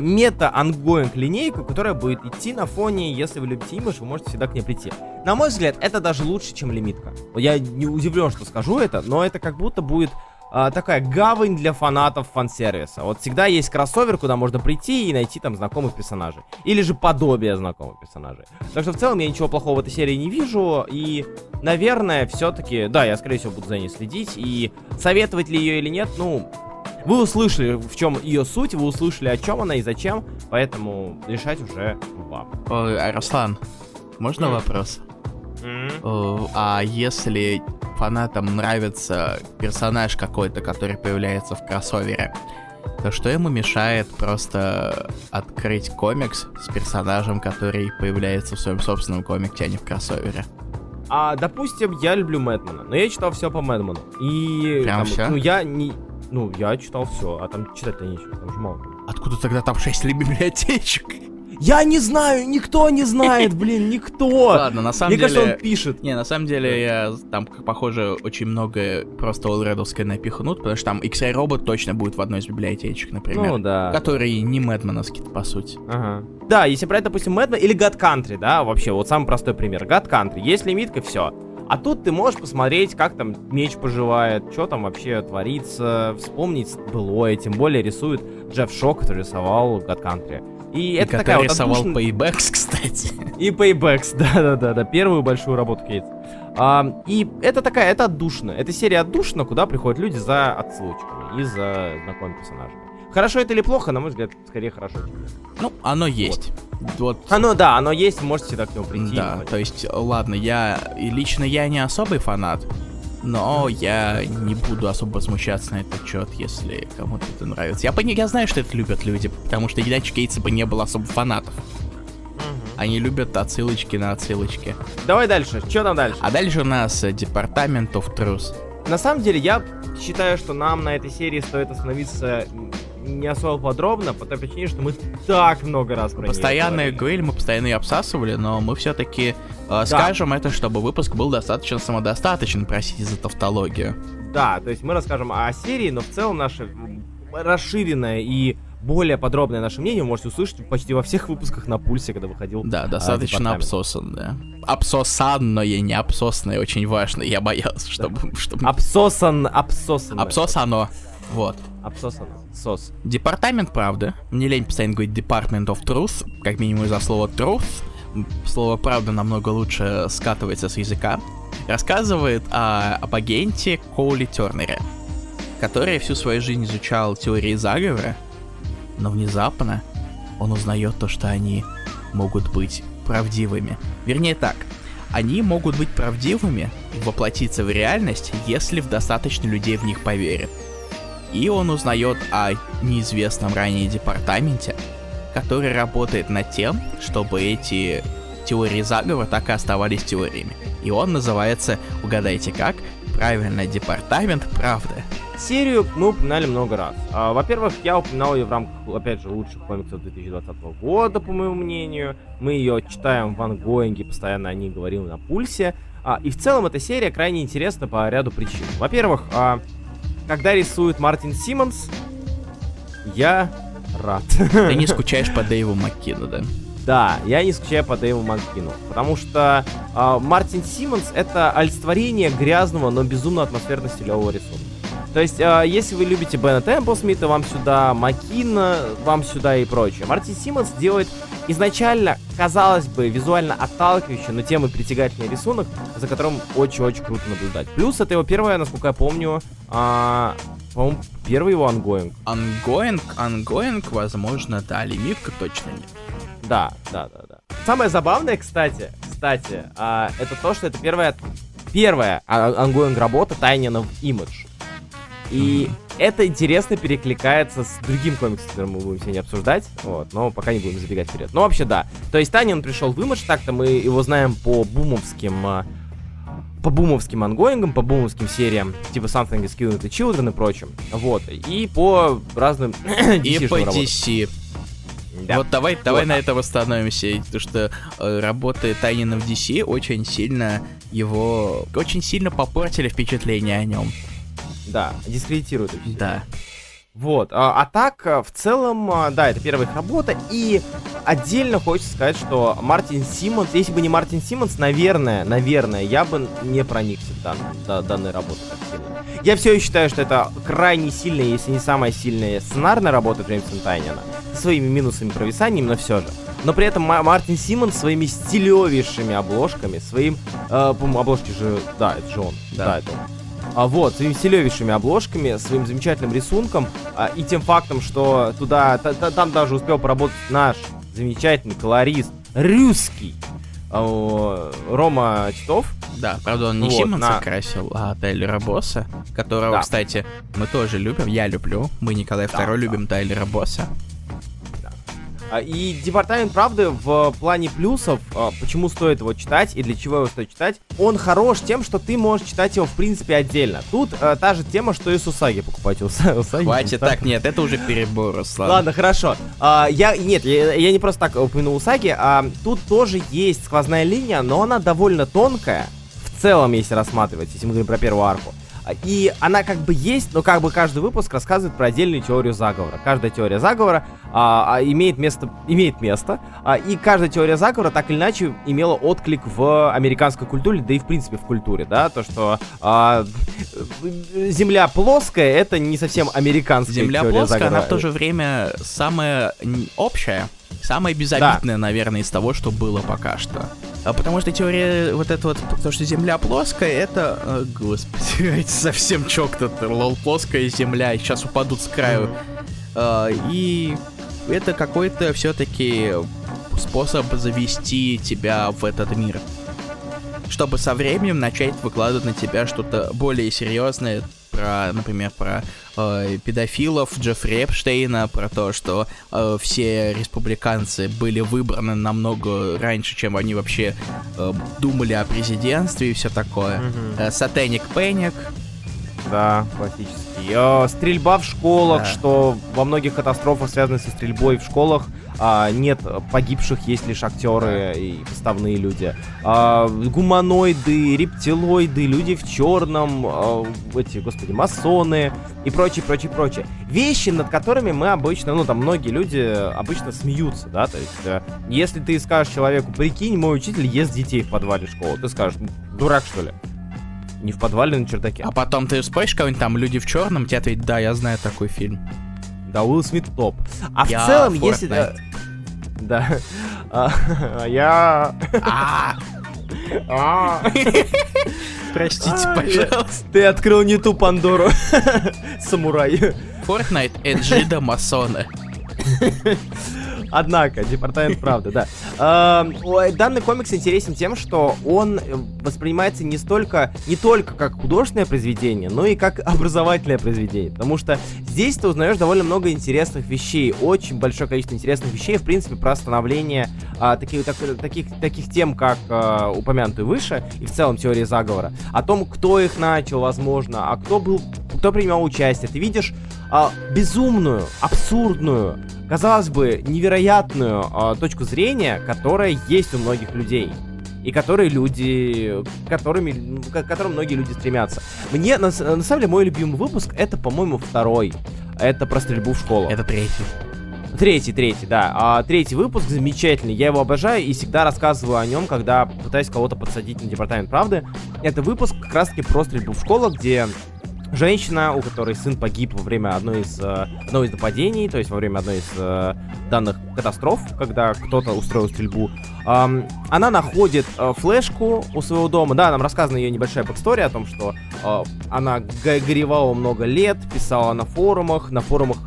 мета- ongoing линейку, которая будет идти на фоне, если вы любите имидж, вы можете всегда к ней прийти. На мой взгляд, это даже лучше, чем лимитка. Я не удивлен, что скажу это, но это как будто будет а, такая гавань для фанатов фан-сервиса. Вот всегда есть кроссовер, куда можно прийти и найти там знакомых персонажей. Или же подобие знакомых персонажей. Так что в целом я ничего плохого в этой серии не вижу. И, наверное, все-таки, да, я скорее всего буду за ней следить. И советовать ли ее или нет, ну, вы услышали, в чем ее суть, вы услышали, о чем она и зачем, поэтому решать уже вам. Ой, а, Руслан, можно mm. вопрос? Mm. А если фанатам нравится персонаж какой-то, который появляется в кроссовере, то что ему мешает просто открыть комикс с персонажем, который появляется в своем собственном комиксе, а не в кроссовере? А, допустим, я люблю Мэтмена, но я читал все по Мэтмену. И Прям там, все? ну я не, ну, я читал все, а там читать-то нечего, там же мало. Откуда тогда там 6 библиотечек? Я не знаю, никто не знает, блин, никто. Ладно, на самом Мне деле... Мне кажется, он пишет. Не, на самом деле, я там, похоже, очень много просто олредовское напихнут, потому что там XI робот точно будет в одной из библиотечек, например. Ну, да. Который не Мэдмановский, по сути. Ага. Да, если брать, допустим, Мэдман или God Country, да, вообще, вот самый простой пример. God Country, есть лимитка, все. А тут ты можешь посмотреть, как там меч поживает, что там вообще творится, вспомнить былое, тем более рисует Джефф Шок, который рисовал God Country. И, и это такая вот рисовал. Paybacks, кстати. И Paybacks, да-да-да, первую большую работу Кейт. А, и это такая, это отдушина. Это серия отдушина, куда приходят люди за отсылочками и за знакомыми персонажами. Хорошо это или плохо, на мой взгляд, скорее хорошо. Ну, оно есть. Вот. Оно, да, оно есть, можете всегда к нему прийти. Да, то есть, ладно, я, лично я не особый фанат, но я не буду особо возмущаться на этот счет, если кому-то это нравится. Я, пони- я знаю, что это любят люди, потому что иначе Кейтса бы не было особо фанатов. Они любят отсылочки на отсылочки. Давай дальше. Что там дальше? А дальше у нас Department of Truth. На самом деле, я считаю, что нам на этой серии стоит остановиться не особо подробно, по той причине, что мы так много раз про Постоянно нее говорили, мы постоянно ее обсасывали, но мы все-таки э, да. скажем это, чтобы выпуск был достаточно самодостаточен, простите за тавтологию. Да, то есть мы расскажем о серии, но в целом наша расширенная и более подробное наше мнение вы можете услышать почти во всех выпусках на пульсе, когда выходил. Да, достаточно а, обсосан, да. Обсосанное, не обсосное, очень важно. Я боялся, чтобы... Да. чтобы... Обсосан, обсосан. Обсосано. Вот. Обсосано. Сос. Департамент правда. Мне лень постоянно говорить Department of Truth, как минимум из-за слова truth. Слово правда намного лучше скатывается с языка. Рассказывает о, об агенте Коули Тернере, который всю свою жизнь изучал теории заговора, но внезапно он узнает то, что они могут быть правдивыми. Вернее так, они могут быть правдивыми и воплотиться в реальность, если в достаточно людей в них поверят. И он узнает о неизвестном ранее департаменте, который работает над тем, чтобы эти теории заговора так и оставались теориями. И он называется, угадайте как, правильно, Департамент Правды. Серию мы упоминали много раз. А, во-первых, я упоминал ее в рамках, опять же, лучших комиксов 2020 года, по моему мнению. Мы ее читаем в ангоинге, постоянно о ней говорим на пульсе. А, и в целом эта серия крайне интересна по ряду причин. Во-первых, а, когда рисует Мартин Симмонс, я рад. Ты не скучаешь по Дэйву Маккину, да? Да, я не скучаю по Дэйву Маккину, потому что э, Мартин Симмонс это олицетворение грязного, но безумно атмосферно-стилевого рисунка. То есть, э, если вы любите Бена Темплсмита, вам сюда, Макина, вам сюда и прочее. Мартин Симмонс делает изначально, казалось бы, визуально отталкивающий, но тем и притягательный рисунок, за которым очень-очень круто наблюдать. Плюс это его первое, насколько я помню, а, по-моему, первый его ongoing. Ongoing, ongoing, возможно, да, лимитка точно нет. Да, да, да, да. Самое забавное, кстати, кстати, а, это то, что это первая, первая ongoing работа Тайниона в Image. И м-м. это интересно перекликается с другим комиксом, который мы будем сегодня обсуждать. Вот, но пока не будем забегать вперед. Но вообще да. То есть Тайнион пришел в Image, так-то мы его знаем по бумовским а, по бумовским ангоингам, по бумовским сериям, типа Something is Killing the Children и прочим. Вот. И по разным И по DC. Да. Вот давай, давай вот. на это восстановимся, потому что э, работы Тайнина в DC очень сильно его, очень сильно попортили впечатление о нем. Да, дискредитируют. Да. Вот, а, а так, э, в целом, э, да, это первая их работа, и отдельно хочется сказать, что Мартин Симмонс, если бы не Мартин Симмонс, наверное, наверное, я бы не проникся дан, да, данной так сильно. Я все еще считаю, что это крайне сильная, если не самая сильная сценарная работа Джеймса Тайнина, своими минусами провисаниями, но все же. Но при этом Мартин Симмонс своими стилевейшими обложками, своим, э, обложки же, да, это же он, да, да это он а, вот, своими селевейшими обложками, своим замечательным рисунком а, и тем фактом, что туда, та, та, там даже успел поработать наш замечательный колорист, русский, а, Рома Титов. Да, правда, он не вот, Симмонса на... красил, а Тайлера Босса, которого, да. кстати, мы тоже любим, я люблю, мы, Николай II, да, любим да. Тайлера Босса. А, и Департамент правды в плане плюсов, а, почему стоит его читать и для чего его стоит читать, он хорош тем, что ты можешь читать его в принципе отдельно. Тут а, та же тема, что и с Усаги покупать Усаги. Хватит, так, нет, это уже перебор, Руслан. Ладно, хорошо. А, я, нет, я, я не просто так упомянул Усаги, а тут тоже есть сквозная линия, но она довольно тонкая, в целом, если рассматривать, если мы говорим про первую арку. И она как бы есть, но как бы каждый выпуск рассказывает про отдельную теорию заговора. Каждая теория заговора а, а, имеет место, имеет место, а, и каждая теория заговора так или иначе имела отклик в американской культуре, да и в принципе в культуре, да, то что а, Земля плоская, это не совсем американская Земля теория плоская, заговора. она в то же время самая общая, самая безобидная, да. наверное, из того, что было пока что. А потому что теория вот это вот, то, что Земля плоская, это, о, господи, это совсем чокнуто, лол, плоская Земля, сейчас упадут с краю. А, и это какой-то все-таки способ завести тебя в этот мир. Чтобы со временем начать выкладывать на тебя что-то более серьезное, про, например, про э, педофилов Джеффри Эпштейна, про то, что э, все республиканцы были выбраны намного раньше, чем они вообще э, думали о президентстве и все такое. Мгм. Сатеник Пэник. Да, классический. Э, Стрельба в школах, Да. что во многих катастрофах, связанных со стрельбой в школах, а, нет погибших, есть лишь актеры и поставные люди. А, Гуманоиды, рептилоиды, люди в черном, а, эти, господи, масоны и прочее, прочее, прочее. Вещи, над которыми мы обычно, ну там многие люди обычно смеются, да, то есть э, если ты скажешь человеку, прикинь, мой учитель ест детей в подвале школы, ты скажешь, дурак что ли? Не в подвале, на чердаке. А потом ты спросишь кого-нибудь там, люди в черном, тебе ответят, да, я знаю такой фильм. Да, Уилл Смит топ. А Я в целом, если... Fortnite. Да. А, Я... А, А. Простите, А, пожалуйста. Ты открыл не ту Пандору. Самурай. Fortnite Эджида Масоны. Однако, департамент правды, да. Ой, Данный комикс интересен тем, что он э, воспринимается не столько, не только как художественное произведение, но и как образовательное произведение. Потому что здесь ты узнаешь довольно много интересных вещей, очень большое количество интересных вещей, в принципе, про становление а, таких, так- таких, таких тем, как а, упомянутые выше, и в целом теории заговора, о том, кто их начал, возможно, а кто был, кто принимал участие. Ты видишь а, безумную, абсурдную, казалось бы, невероятную а, точку зрения, которая есть у многих людей. И которые люди, которыми, ну, к которым многие люди стремятся. Мне, на, на самом деле, мой любимый выпуск, это, по-моему, второй. Это про стрельбу в школу. Это третий. Третий, третий, да. А, третий выпуск замечательный. Я его обожаю и всегда рассказываю о нем, когда пытаюсь кого-то подсадить на департамент правды. Это выпуск как раз-таки про стрельбу в школу, где женщина, у которой сын погиб во время одной из, э, одного из нападений, то есть во время одной из э, данных катастроф, когда кто-то устроил стрельбу, она находит э, флешку у своего дома. Да, нам рассказана ее небольшая бэкстория о том, что она горевала много лет, писала на форумах, на форумах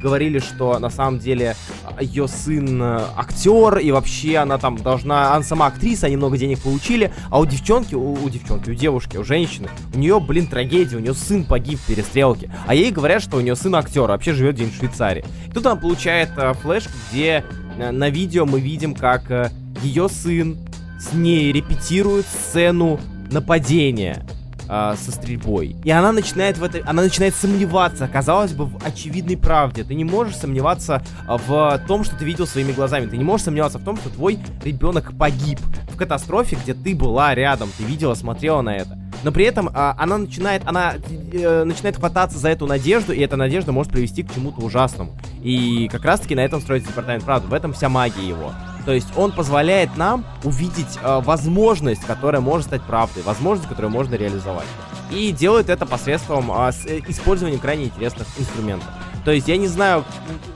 говорили, что на самом деле ее сын актер, и вообще она там должна, она сама актриса, они много денег получили, а у девчонки, у, у девчонки, у девушки, у женщины, у нее, блин, трагедия, у нее сын погиб в перестрелке, а ей говорят, что у нее сын актер, вообще живет где-нибудь в Швейцарии. И тут она получает э, флешку, где э, на видео мы видим, как э, ее сын с ней репетирует сцену нападения а, со стрельбой. И она начинает в этой, она начинает сомневаться, казалось бы, в очевидной правде. Ты не можешь сомневаться а, в том, что ты видел своими глазами. Ты не можешь сомневаться в том, что твой ребенок погиб в катастрофе, где ты была рядом, ты видела, смотрела на это. Но при этом а, она начинает, она э, начинает хвататься за эту надежду, и эта надежда может привести к чему-то ужасному. И как раз-таки на этом строится департамент правды. В этом вся магия его. То есть он позволяет нам увидеть э, возможность, которая может стать правдой, возможность, которую можно реализовать. И делает это посредством а, с, э, использования крайне интересных инструментов. То есть я не знаю,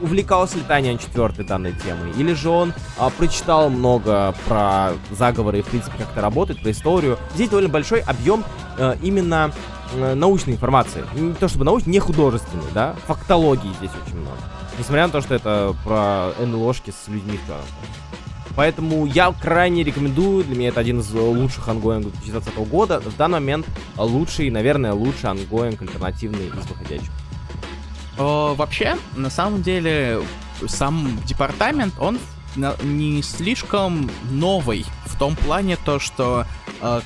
увлекался ли Таня четвертой данной темой, или же он а, прочитал много про заговоры и, в принципе, как это работает, про историю. Здесь довольно большой объем э, именно э, научной информации. Не то чтобы научной, не художественной, да, фактологии здесь очень много. Несмотря на то, что это про НЛОшки с людьми в. Поэтому я крайне рекомендую, для меня это один из лучших ангоингов 2020 года. В данный момент лучший, наверное, лучший ongoing альтернативный из выходящих. О, вообще, на самом деле, сам департамент, он не слишком новый в том плане то, что э,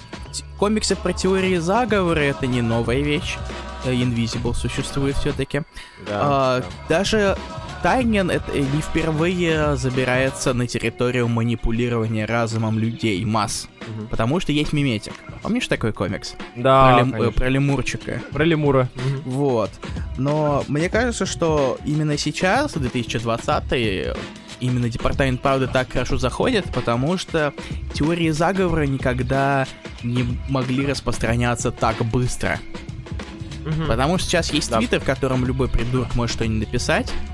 комиксы про теории заговора это не новая вещь. Э, Invisibles существует все-таки. А, Даже Тайнион это не впервые забирается на территорию манипулирования разумом людей, масс. Мгм. Потому что есть миметик. Помнишь такой комикс? Да, про, лем- э, конечно. про лемурчика. Про лемура. Вот. Но мне кажется, что именно сейчас, 2020 именно Департамент правды так хорошо заходит, потому что теории заговора никогда не могли распространяться так быстро. Мгм. Потому что сейчас есть Да. твиттер, в котором любой придурок может что-нибудь написать, э,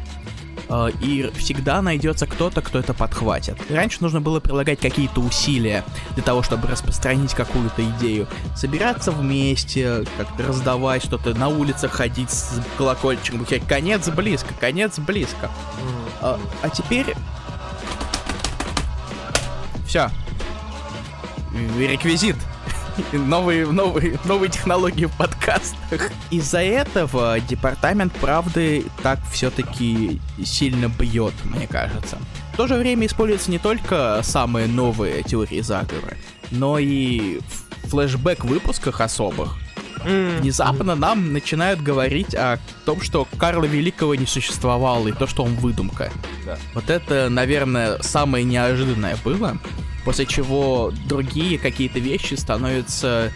и всегда найдется кто-то, кто это подхватит. Раньше нужно было прилагать какие-то усилия для того, чтобы распространить какую-то идею. Собираться вместе, как-то раздавать что-то, на улицах ходить с колокольчиком. Конец близко, конец близко. А, а теперь... Все. Реквизит. Новые, новые, новые технологии в подкастах. Из-за этого департамент правды так все-таки сильно бьет, мне кажется. В то же время используются не только самые новые теории заговора, но и флешбэк выпусках особых. Внезапно нам начинают говорить о том, что Карла Великого не существовало, и то, что он выдумка. Да. Вот это, наверное, самое неожиданное было, после чего другие какие-то вещи становятся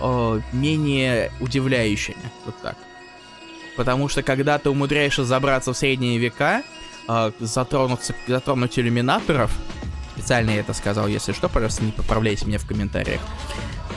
э, менее удивляющими. Вот так. Потому что когда ты умудряешься забраться в средние века, э, затронуться, затронуть иллюминаторов, специально я это сказал, если что, пожалуйста, не поправляйте меня в комментариях,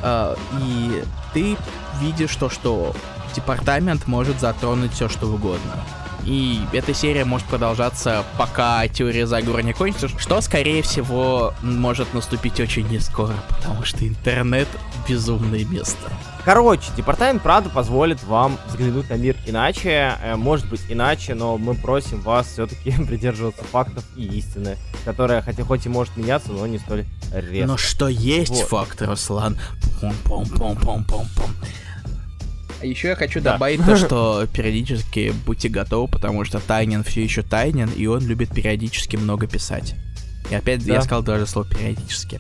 э, и ты видишь то, что департамент может затронуть все, что угодно. И эта серия может продолжаться, пока теория заговора не кончится, что, скорее всего, может наступить очень не скоро, потому что интернет — безумное место. Короче, департамент правда позволит вам взглянуть на мир иначе, э, может быть иначе, но мы просим вас все-таки придерживаться фактов и истины, которая хотя хоть и может меняться, но не столь резко. Но что есть вот. факты, Руслан? Пум-пум-пум-пум-пум-пум. А еще я хочу да. добавить то, что периодически будьте готовы, потому что Тайнин все еще Тайнин, и он любит периодически много писать. И опять да. я сказал даже слово периодически.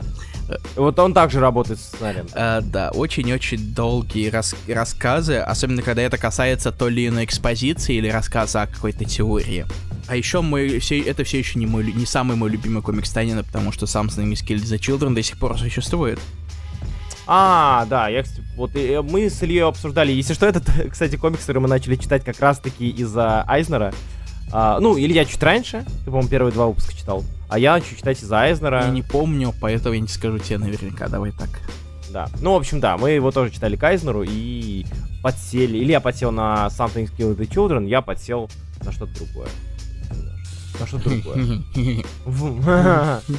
Вот он также работает с сценарием. А, да, очень-очень долгие рас рассказы, особенно когда это касается то ли иной экспозиции или рассказа о какой-то теории. А еще мой, все, это все еще не, мой, не самый мой любимый комикс Танина, потому что Something is Killed the Children до сих пор существует. А, да, я, вот и, мы с Ильей обсуждали. Если что, этот, кстати, комикс, который мы начали читать как раз-таки из-за Айзнера. А, ну, Илья чуть раньше, ты, по-моему, первые два выпуска читал. А я начал читать из-за Айзнера. Я не помню, поэтому я не скажу тебе наверняка, давай так. Да, ну, в общем, да, мы его тоже читали Кайзнеру и подсели. Или я подсел на Something Kill the Children, я подсел на что-то другое на что другое.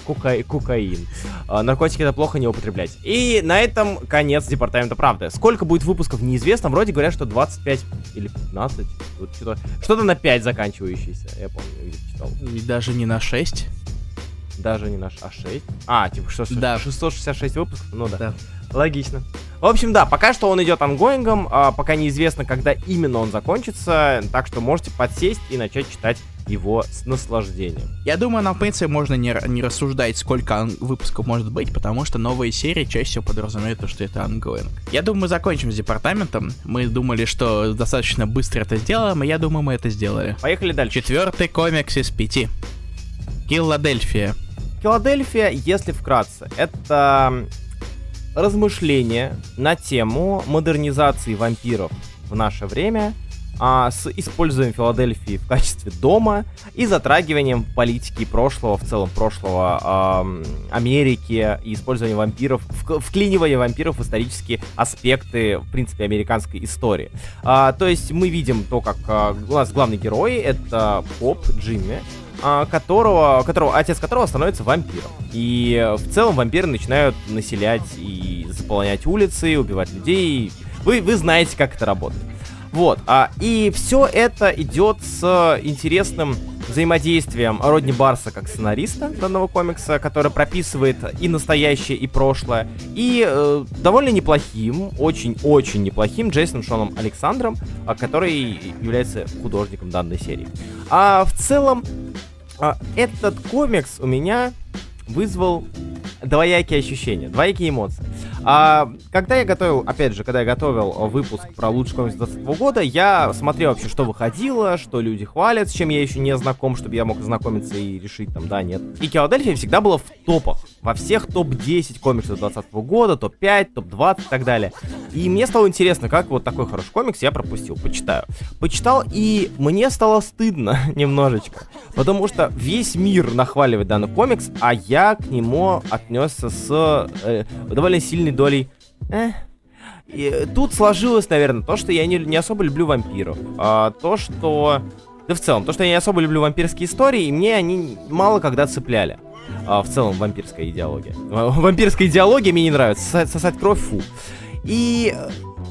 Кокаин. А, наркотики это плохо не употреблять. И на этом конец департамента правды. Сколько будет выпусков, неизвестно. Вроде говорят, что 25 или 15. Что-то на 5 заканчивающееся. Я помню, где читал. И даже не на 6. Даже не на а 6. А, типа что, да. 666 выпусков? Ну да. да. Логично. В общем, да, пока что он идет ongoing ом, а пока неизвестно, когда именно он закончится, так что можете подсесть и начать читать его с наслаждением. Я думаю, нам, в принципе, можно не, не рассуждать, сколько выпусков может быть, потому что новые серии чаще всего подразумевают то, что это ongoing. Я думаю, мы закончим с департаментом. Мы думали, что достаточно быстро это сделаем, и я думаю, мы это сделали. Поехали дальше. Четвертый комикс из пяти. Филадельфия. Филадельфия, если вкратце, это размышления на тему модернизации вампиров в наше время а, с использованием Филадельфии в качестве дома и затрагиванием политики прошлого, в целом прошлого а, Америки и использованием вампиров, вклинивание вампиров в исторические аспекты, в принципе, американской истории. А, то есть мы видим то, как а, у нас главный герой это Поп Джимми, а, которого, которого, отец которого становится вампиром. И в целом вампиры начинают населять и заполнять улицы, убивать людей. Вы, вы знаете, как это работает. Вот, а, и все это идет с интересным взаимодействием Родни Барса как сценариста данного комикса, который прописывает и настоящее, и прошлое, и э, довольно неплохим, очень-очень неплохим Джейсоном Шоном Александром, а, который является художником данной серии. А в целом а, этот комикс у меня вызвал двоякие ощущения, двоякие эмоции. А, когда я готовил, опять же, когда я готовил выпуск про лучший комикс 20 года, я смотрел вообще, что выходило, что люди хвалят, с чем я еще не знаком, чтобы я мог знакомиться и решить там, да, нет. И Филадельфия всегда была в топах. Во всех топ-10 комиксов 20 года, топ-5, топ-20 и так далее. И мне стало интересно, как вот такой хороший комикс я пропустил. Почитаю. Почитал, и мне стало стыдно немножечко. Потому что весь мир нахваливает данный комикс, а я к нему отнесся с э, довольно сильной долей... Э, и тут сложилось, наверное, то, что я не, не особо люблю вампиров. А, то, что... Да в целом, то, что я не особо люблю вампирские истории, и мне они мало когда цепляли. А, в целом, вампирская идеология. Вампирская идеология мне не нравится. Сосать, сосать кровь, фу. И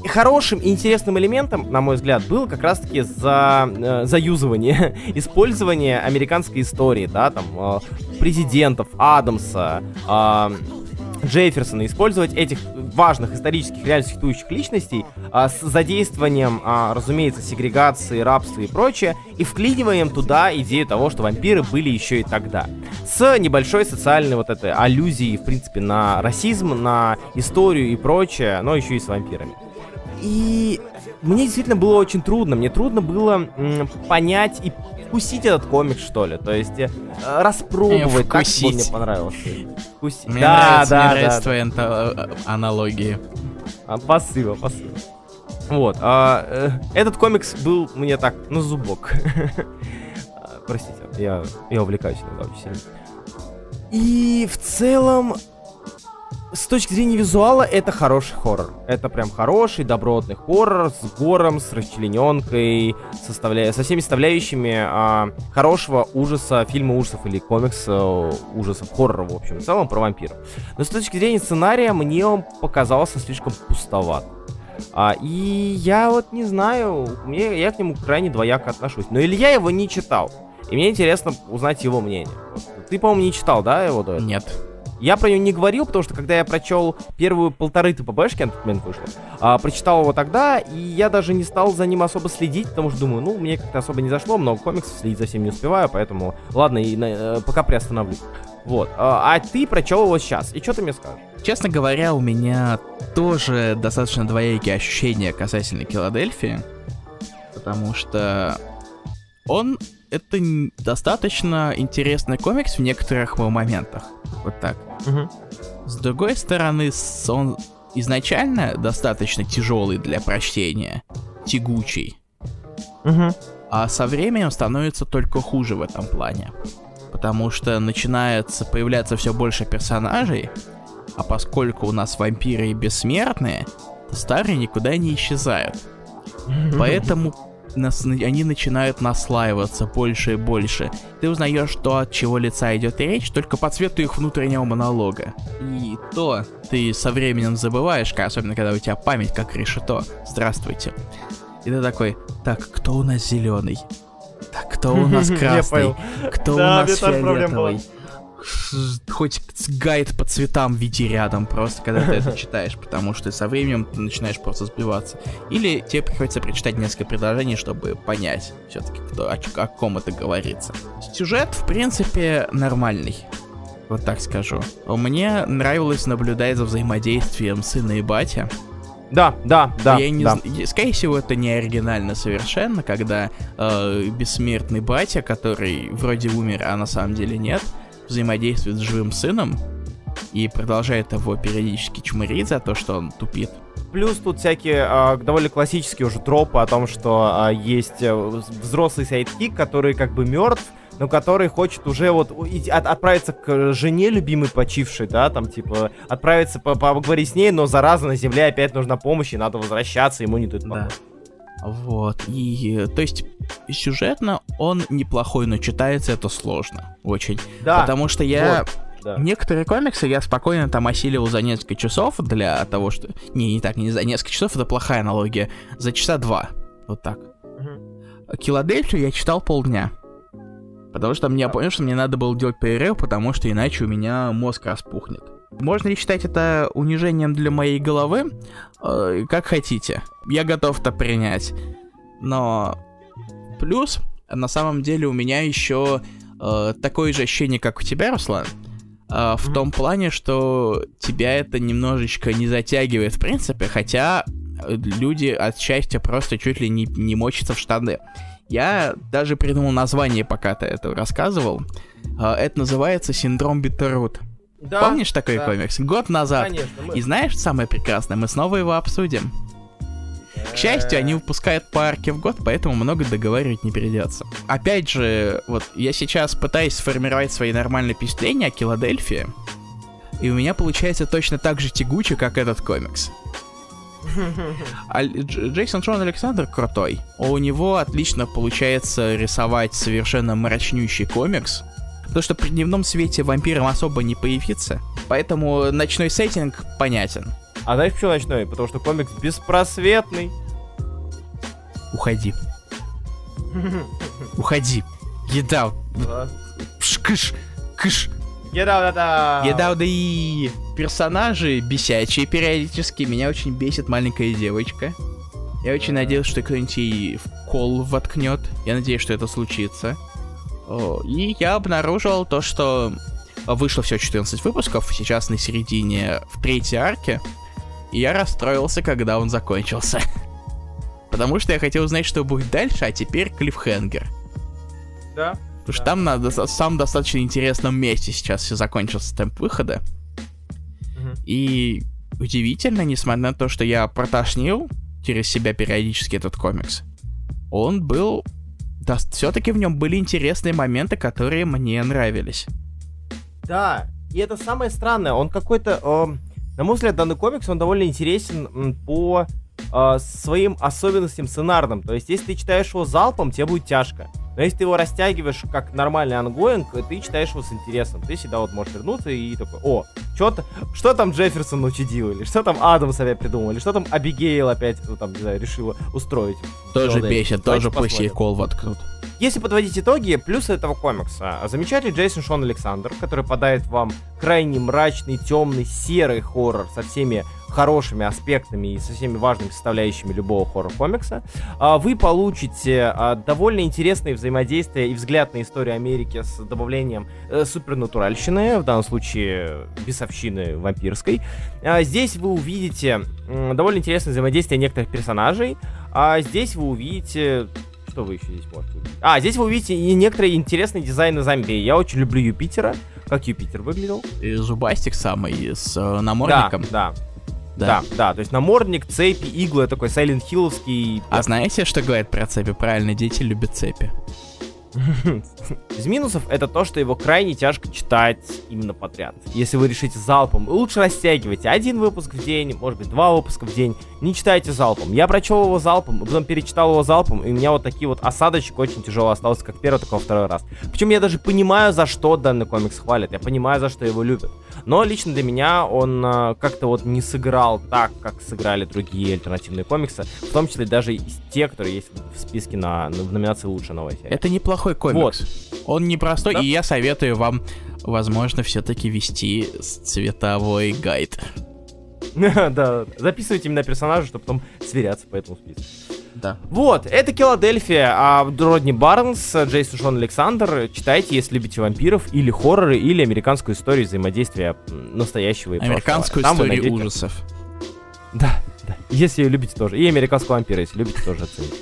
хорошим и интересным элементом, на мой взгляд, было как раз-таки за, э, заюзывание, использование американской истории, да, там, э, президентов, Адамса, э, Джефферсона, использовать этих важных исторических реально существующих личностей а, с задействованием, а, разумеется, сегрегации, рабства и прочее, и вклиниваем туда идею того, что вампиры были еще и тогда. С небольшой социальной вот этой аллюзией, в принципе, на расизм, на историю и прочее, но еще и с вампирами. И мне действительно было очень трудно. Мне трудно было м, понять и вкусить этот комикс, что ли. То есть э, распробовать, Э, как он мне понравился. Вкусить. Мне да, нравятся, да, мне да, нравятся да. твои анта- аналогии. А, Спасибо, спасибо. Вот. а, э, этот комикс был мне так, на зубок. Простите, я, я увлекаюсь иногда очень сильно. И в целом, с точки зрения визуала, это хороший хоррор. Это прям хороший, добротный хоррор с гором, с расчлененкой, составляя, со всеми составляющими а, хорошего ужаса, фильма ужасов или комикса э, ужасов, хоррора, в общем, в целом про вампиров. Но с точки зрения сценария, мне он показался слишком пустоват. А, и я вот не знаю, мне, я к нему крайне двояко отношусь. Но Илья его не читал. И мне интересно узнать его мнение. Ты, по-моему, не читал, да, его до этого? Нет. Я про него не говорил, потому что когда я прочел первую полторы ТПБшки, на тот момент вышло, а, прочитал его тогда, и я даже не стал за ним особо следить, потому что думаю, ну, мне как-то особо не зашло, много комиксов, следить за всем не успеваю, поэтому, ладно, и, на- э, пока приостановлю. Вот. А, а ты прочел его сейчас, и что ты мне скажешь? Честно говоря, у меня тоже достаточно двоякие ощущения касательно Филадельфии, потому что он это достаточно интересный комикс в некоторых моментах. Вот так. С другой стороны, он изначально достаточно тяжелый для прочтения, тягучий, Угу. а со временем становится только хуже в этом плане. Потому что начинается появляться все больше персонажей, а поскольку у нас вампиры и бессмертные, то старые никуда не исчезают. Поэтому нас- они начинают наслаиваться больше и больше. Ты узнаешь то, от чего лица идет речь, только по цвету их внутреннего монолога. И то ты со временем забываешь, особенно когда у тебя память как решето. Здравствуйте. И ты такой, так, кто у нас зеленый? Так, кто у нас красный? Кто у нас фиолетовый? Хоть гайд по цветам веди рядом просто, когда ты это читаешь, потому что со временем ты начинаешь просто сбиваться. Или тебе приходится прочитать несколько предложений, чтобы понять все-таки, кто, о, о ком это говорится. Сюжет, в принципе, нормальный. Вот так скажу. Мне нравилось наблюдать за взаимодействием сына и батя. Да, да, да, Я не да. зн- Скорее всего, это не оригинально совершенно, когда э, бессмертный батя, который вроде умер, а на самом деле нет, взаимодействует с живым сыном и продолжает его периодически чмырить за то, что он тупит. Плюс тут всякие а, довольно классические уже тропы о том, что а, есть э, взрослый sidekick, который как бы мертв, но который хочет уже вот от- отправиться к жене любимой почившей, да, там типа отправиться по- поговорить с ней, но зараза на земле опять нужна помощь, и надо возвращаться, ему не дают Да. Вот. И, то есть, сюжетно он неплохой, но читается это сложно. Очень. Да, Потому что я... вот, да. Некоторые комиксы я спокойно там осиливал за несколько часов для того, что... Не, не так, не за несколько часов, это плохая аналогия. За часа два. Вот так. Мгм. Киладельфию я читал полдня. Потому что мне я понял, что мне надо было делать перерыв, потому что иначе у меня мозг распухнет. Можно ли считать это унижением для моей головы? Э, как хотите. Я готов это принять. Но плюс, на самом деле, у меня еще э, такое же ощущение, как у тебя, Руслан. э, в Мгм. том плане, что тебя это немножечко не затягивает, в принципе, хотя э, люди от счастья просто чуть ли не, не мочатся в штаны. Я даже придумал название, пока ты это рассказывал. А, Это называется синдром Биттерут. Да, Помнишь такой да. комикс? Год назад. Конечно, мы- И знаешь, самое прекрасное? Мы снова его обсудим. К счастью, они выпускают по арке в год, поэтому много договаривать не придется. Опять же, вот я сейчас пытаюсь сформировать свои нормальные впечатления о Филадельфии, и у меня получается точно так же тягуче, как этот комикс. А Дж- Джейсон Джон Александр крутой. У него отлично получается рисовать совершенно мрачнющий комикс. Потому что при дневном свете вампирам особо не появится. Поэтому ночной сеттинг понятен. А знаешь, почему ночной? Потому что комикс беспросветный. Уходи. Уходи. Еда. Кыш, кыш. Out. Get out и персонажи бесячие периодически. Меня очень бесит маленькая девочка. Я очень надеялся, что кто-нибудь ей в кол воткнет. Я надеюсь, что это случится. И я обнаружил то, что вышло всего 14 выпусков, сейчас на середине, в третьей арке. И я расстроился, когда он закончился. Потому что я хотел узнать, что будет дальше, а теперь клиффхенгер. Да. Потому что там на самом достаточно интересном месте сейчас все закончился темп выхода. И удивительно, несмотря на то, что я протошнил через себя периодически этот комикс, он был... Да, все-таки в нем были интересные моменты, которые мне нравились. Да, и это самое странное, он какой-то... Э, на мой взгляд, данный комикс, он довольно интересен по э, своим особенностям сценарным. То есть, если ты читаешь его залпом, тебе будет тяжко. Но если ты его растягиваешь как нормальный ongoing, ты читаешь его с интересом. Ты всегда вот можешь вернуться и такой, о, что-то, что там Джефферсон учудил, или что там Адамс опять придумал, или что там Абигейл опять, ну, там, не знаю, решила устроить. Тоже бесит, тоже пусть ей кол воткнут. Если подводить итоги, плюсы этого комикса. Замечательный Джейсон Шон Александр, который подает вам крайне мрачный, темный, серый хоррор со всеми хорошими аспектами и со всеми важными составляющими любого хоррор-комикса, а, вы получите а, довольно интересные взаимодействия и взгляд на историю Америки с добавлением э, супернатуральщины, в данном случае бесовщины вампирской. А, здесь вы увидите довольно интересное взаимодействие некоторых персонажей, а здесь вы увидите что вы еще здесь можете увидеть? А, здесь вы увидите и некоторые интересные дизайны зомби. Я очень люблю Юпитера. Как Юпитер выглядел? И зубастик самый, с э, намордником. Да, да. Да. да, да, то есть намордник, цепи, иглы, такой Silent Hillовский. А знаете, что говорят про цепи? Правильно, дети любят цепи. Из минусов это то, что его крайне тяжко читать именно подряд. Если вы решите залпом, лучше растягивайте один выпуск в день, может быть два выпуска в день, не читайте залпом. Я прочел его залпом, потом перечитал его залпом, и у меня вот такие вот осадочек очень тяжело остался, как первый, так и второй раз. Причем я даже понимаю, за что данный комикс хвалят, я понимаю, за что его любят. Но лично для меня он э, как-то вот не сыграл так, как сыграли другие альтернативные комиксы, в том числе даже из те, которые есть в списке на, на в номинации лучшая новая серия. Это неплохой комикс. Вот. Он непростой, да? и я советую вам, возможно, все-таки вести цветовой гайд. Да, записывайте имена персонажа, чтобы потом сверяться по этому списку. Да. Вот, это Филадельфия, а Родни Барнс, Джейсон Шон Александр. Читайте, если любите вампиров, или хорроры, или американскую историю взаимодействия настоящего и Американскую прошлого. историю ужасов. Да, да. Если любите тоже. И американского вампира, если любите, тоже оцените.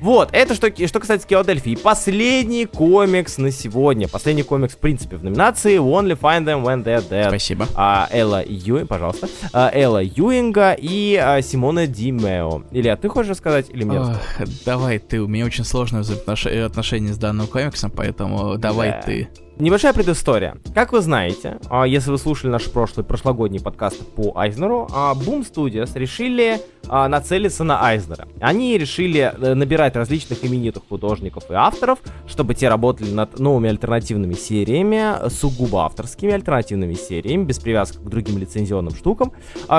Вот, это что, что касается Филадельфии. Последний комикс на сегодня. Последний комикс, в принципе, в номинации Only Find Them When They're Dead. Спасибо. А, Элла Ю, пожалуйста. А, Элла Юинга и а, Симона Ди Мео. Илья, ты хочешь сказать или мне? Ох, давай ты, у меня очень сложное отношение с данным комиксом, поэтому давай да. ты. Небольшая предыстория. Как вы знаете, а, если вы слушали наш прошлый, прошлогодний подкаст по Айзнеру, а, Boom Studios решили а, нацелиться на Айзнера. Они решили э, набирать различных именитых художников и авторов, чтобы те работали над новыми альтернативными сериями, сугубо авторскими альтернативными сериями, без привязки к другим лицензионным штукам,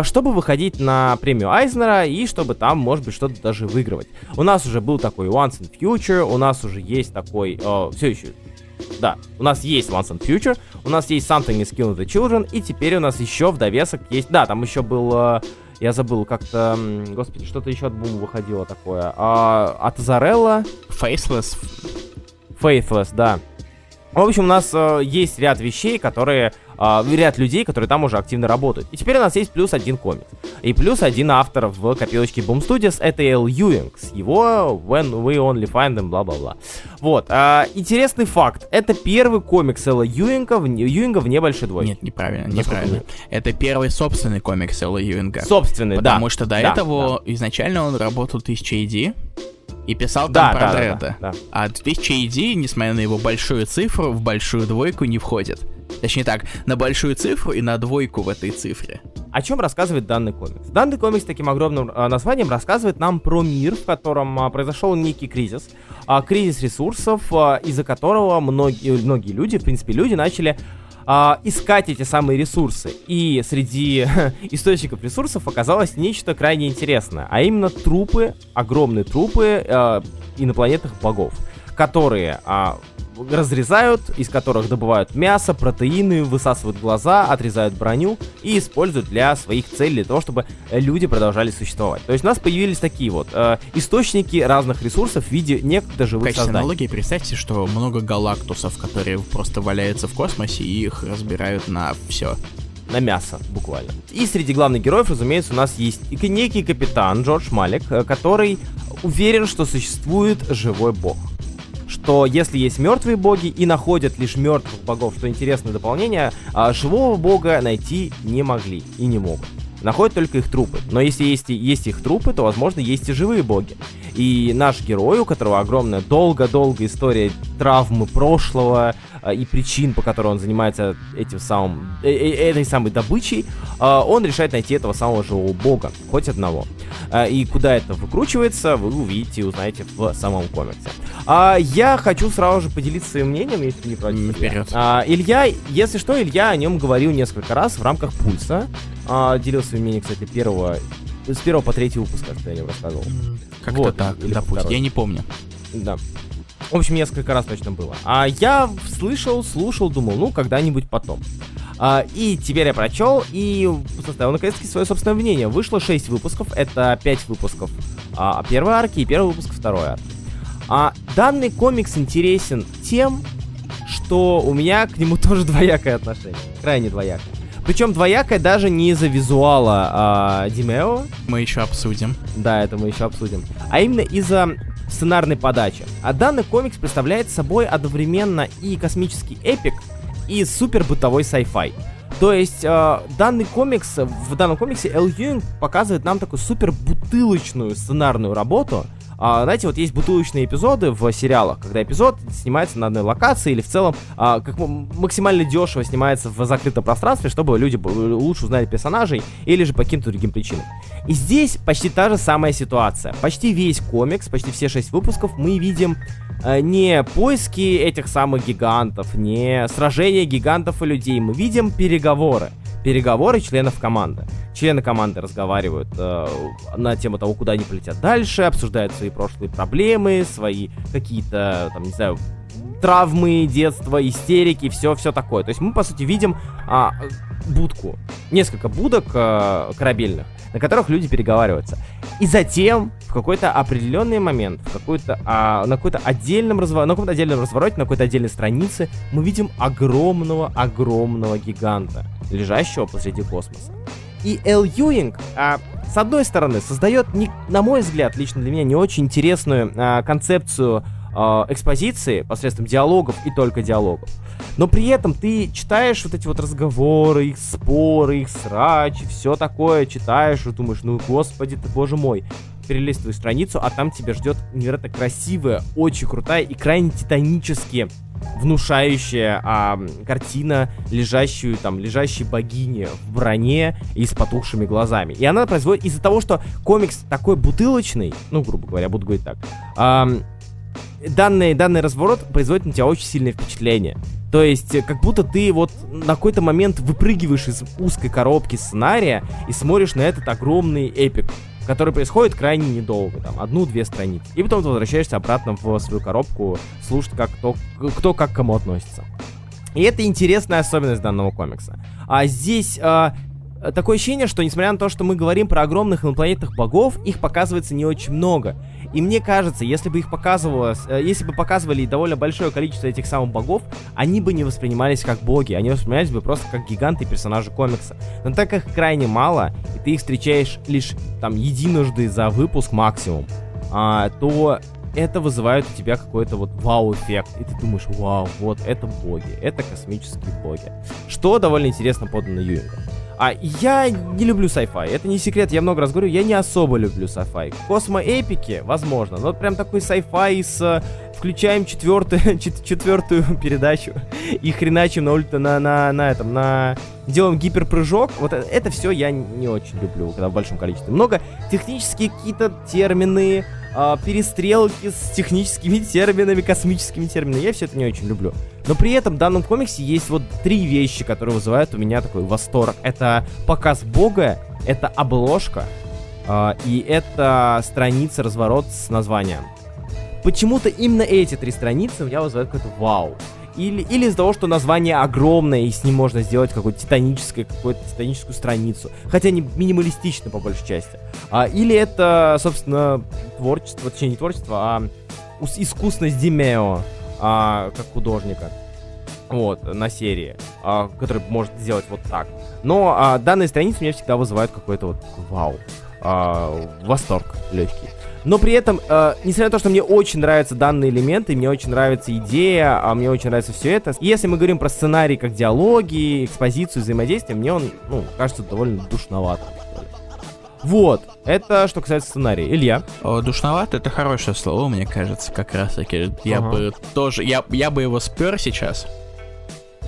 чтобы выходить на премию Айзнера и чтобы там, может быть, что-то даже выигрывать. У нас уже был такой Once in Future, у нас уже есть такой, все еще да, у нас есть Once and Future, у нас есть Something is Killing the Children, и теперь у нас еще в довесок есть... Да, там еще был... Э, я забыл, как-то... Господи, что-то еще от Бума выходило такое. А, от Зарелла... Faceless. Faithless, да. В общем, у нас э, есть ряд вещей, которые э, ряд людей, которые там уже активно работают. И теперь у нас есть плюс один комикс. И плюс один автор в копилочке Boom Studios, это Эл Юинг, с его When We Only Find Them, бла-бла-бла. Вот, э, интересный факт, это первый комикс Элла Юинга, в, Юинга в небольшой двойке. Нет, неправильно, неправильно. Нет? Это первый собственный комикс Элла Юинга. Собственный, потому да. Потому что до да, этого да. изначально он работал в 1000 и писал там да, про да, Дредда. Да, да. А 2000 ID, несмотря на его большую цифру, в большую двойку не входит. Точнее так, на большую цифру и на двойку в этой цифре. О чем рассказывает данный комикс? Данный комикс таким огромным э, названием рассказывает нам про мир, в котором э, произошел некий кризис. Э, кризис ресурсов, э, из-за которого многие, многие люди, в принципе, люди начали а, искать эти самые ресурсы. И среди источников ресурсов оказалось нечто крайне интересное, а именно трупы, огромные трупы а, инопланетных богов, которые а, разрезают, из которых добывают мясо, протеины, высасывают глаза, отрезают броню и используют для своих целей, для того, чтобы люди продолжали существовать. То есть у нас появились такие вот э, источники разных ресурсов в виде некогда живых в созданий. аналогии представьте, что много галактусов, которые просто валяются в космосе и их разбирают на все на мясо, буквально. И среди главных героев, разумеется, у нас есть некий капитан Джордж Малик, э, который уверен, что существует живой бог. Что если есть мертвые боги и находят лишь мертвых богов, что интересное дополнение, а живого бога найти не могли и не могут находят только их трупы. Но если есть, есть их трупы, то, возможно, есть и живые боги. И наш герой, у которого огромная долго-долго история травмы прошлого, и причин, по которым он занимается этим самым, э, э, этой самой добычей, а, он решает найти этого самого живого бога, хоть одного. А, и куда это выкручивается, вы увидите и узнаете в самом комиксе. Я хочу сразу же поделиться своим мнением, если не против. Вперед. Илья, если что, Илья о нем говорил несколько раз в рамках пульса. Делился своим мнением, кстати, первого с первого по третий выпуск, как я о нем рассказывал. Как-то вот, так, допустим, я не помню. Да. В общем, несколько раз точно было. А я слышал, слушал, думал, ну, когда-нибудь потом. А, и теперь я прочел и составил наконец-таки свое собственное мнение. Вышло 6 выпусков, это 5 выпусков а, первой арки и первый выпуск второй арки. А, данный комикс интересен тем, что у меня к нему тоже двоякое отношение. Крайне двоякое. Причем двоякое даже не из-за визуала а, Димео. Мы еще обсудим. Да, это мы еще обсудим. А именно из-за сценарной подачи. А данный комикс представляет собой одновременно и космический эпик, и супер бытовой sci-fi. То есть э, данный комикс, в данном комиксе Эл Юинг показывает нам такую супер бутылочную сценарную работу, а, знаете, вот есть бутылочные эпизоды в сериалах, когда эпизод снимается на одной локации или в целом а, как максимально дешево снимается в закрытом пространстве, чтобы люди лучше узнали персонажей или же по каким-то другим причинам. И здесь почти та же самая ситуация. Почти весь комикс, почти все шесть выпусков мы видим а, не поиски этих самых гигантов, не сражения гигантов и людей, мы видим переговоры переговоры членов команды. Члены команды разговаривают э, на тему того, куда они полетят дальше, обсуждают свои прошлые проблемы, свои какие-то, там, не знаю, травмы детства, истерики, все, все такое. То есть мы, по сути, видим а, будку, несколько будок а, корабельных, на которых люди переговариваются. И затем в какой-то определенный момент, в какой-то, а, на какой-то отдельном развороте, на каком-то отдельном развороте, на какой-то отдельной странице мы видим огромного-огромного гиганта, лежащего посреди космоса. И Эл Юинг, а, с одной стороны, создает, не, на мой взгляд, лично для меня не очень интересную а, концепцию а, экспозиции посредством диалогов и только диалогов. Но при этом ты читаешь вот эти вот разговоры, их споры, их срачи, все такое читаешь и думаешь, ну господи ты, боже мой. Перелистываешь страницу, а там тебя ждет невероятно красивая, очень крутая и крайне титанически внушающая а, картина лежащую там лежащей богини в броне и с потухшими глазами. И она производит из-за того, что комикс такой бутылочный, ну грубо говоря, буду говорить так, а, данный данный разворот производит на тебя очень сильное впечатление. То есть, как будто ты вот на какой-то момент выпрыгиваешь из узкой коробки сценария и смотришь на этот огромный эпик, который происходит крайне недолго, там, одну-две страницы. И потом ты возвращаешься обратно в свою коробку, слушать, как кто, кто как к кому относится. И это интересная особенность данного комикса. А здесь а, такое ощущение, что несмотря на то, что мы говорим про огромных инопланетных богов, их показывается не очень много. И мне кажется, если бы их показывалось, э, если бы показывали довольно большое количество этих самых богов, они бы не воспринимались как боги, они воспринимались бы просто как гиганты персонажи комикса. Но так как их крайне мало, и ты их встречаешь лишь там единожды за выпуск максимум, а, то это вызывает у тебя какой-то вот вау-эффект. И ты думаешь, вау, вот это боги, это космические боги. Что довольно интересно подано Юингом. А я не люблю sci-fi. Это не секрет, я много раз говорю, я не особо люблю sci-fi. Космо-эпики, возможно, но вот прям такой sci-fi с включаем четвертую, четвертую передачу и хреначим на, ульта, на, на, на этом, на... Делаем гиперпрыжок. Вот это, это все я не очень люблю, когда в большом количестве. Много технические какие-то термины, э, перестрелки с техническими терминами, космическими терминами. Я все это не очень люблю. Но при этом в данном комиксе есть вот три вещи, которые вызывают у меня такой восторг. Это показ бога, это обложка, э, и это страница разворот с названием. почему-то именно эти три страницы у меня вызывают какой-то вау. Или, или из-за того, что название огромное, и с ним можно сделать какую-то титаническую, какую-то титаническую страницу. Хотя не минималистично, по большей части. А, или это, собственно, творчество, точнее не творчество, а искусность Димео, а, как художника. Вот, на серии, а, который может сделать вот так. Но а, данные страницы меня всегда вызывают какой-то вот вау. А, восторг легкий. Но при этом, э, несмотря на то, что мне очень нравятся данные элементы, мне очень нравится идея, а мне очень нравится все это. Если мы говорим про сценарий как диалоги, экспозицию, взаимодействие, мне он, ну, кажется довольно душноватым. Вот, это что касается сценария. Илья? О, душновато это хорошее слово, мне кажется, как раз таки. Я ага. бы тоже, я, я бы его спер сейчас.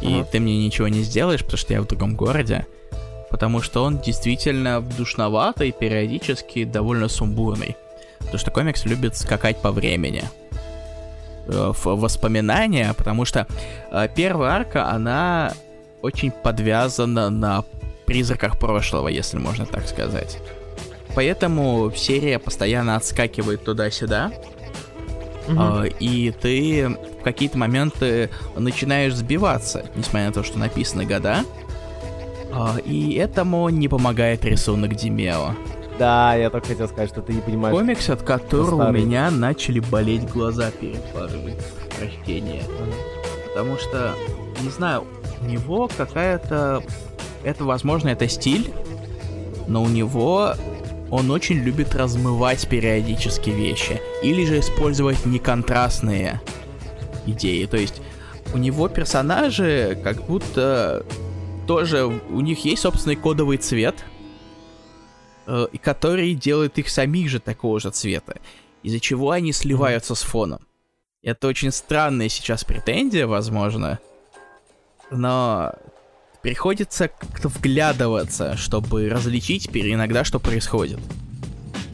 И ага. ты мне ничего не сделаешь, потому что я в другом городе. Потому что он действительно душноватый, периодически довольно сумбурный. Потому что комикс любит скакать по времени. Э, в воспоминания, потому что э, первая арка, она очень подвязана на призраках прошлого, если можно так сказать. Поэтому серия постоянно отскакивает туда-сюда. Mm-hmm. И ты в какие-то моменты начинаешь сбиваться, несмотря на то, что написаны года. И этому не помогает рисунок Димео. Да, я только хотел сказать, что ты не понимаешь. Комикс, от которого у меня начали болеть глаза перед парой прочтения. Потому что, не знаю, у него какая-то... Это, возможно, это стиль, но у него он очень любит размывать периодически вещи. Или же использовать неконтрастные идеи. То есть у него персонажи как будто тоже... У них есть собственный кодовый цвет — э, который делает их самих же такого же цвета, из-за чего они сливаются mm-hmm. с фоном. Это очень странная сейчас претензия, возможно, но приходится как-то вглядываться, чтобы различить иногда, что происходит.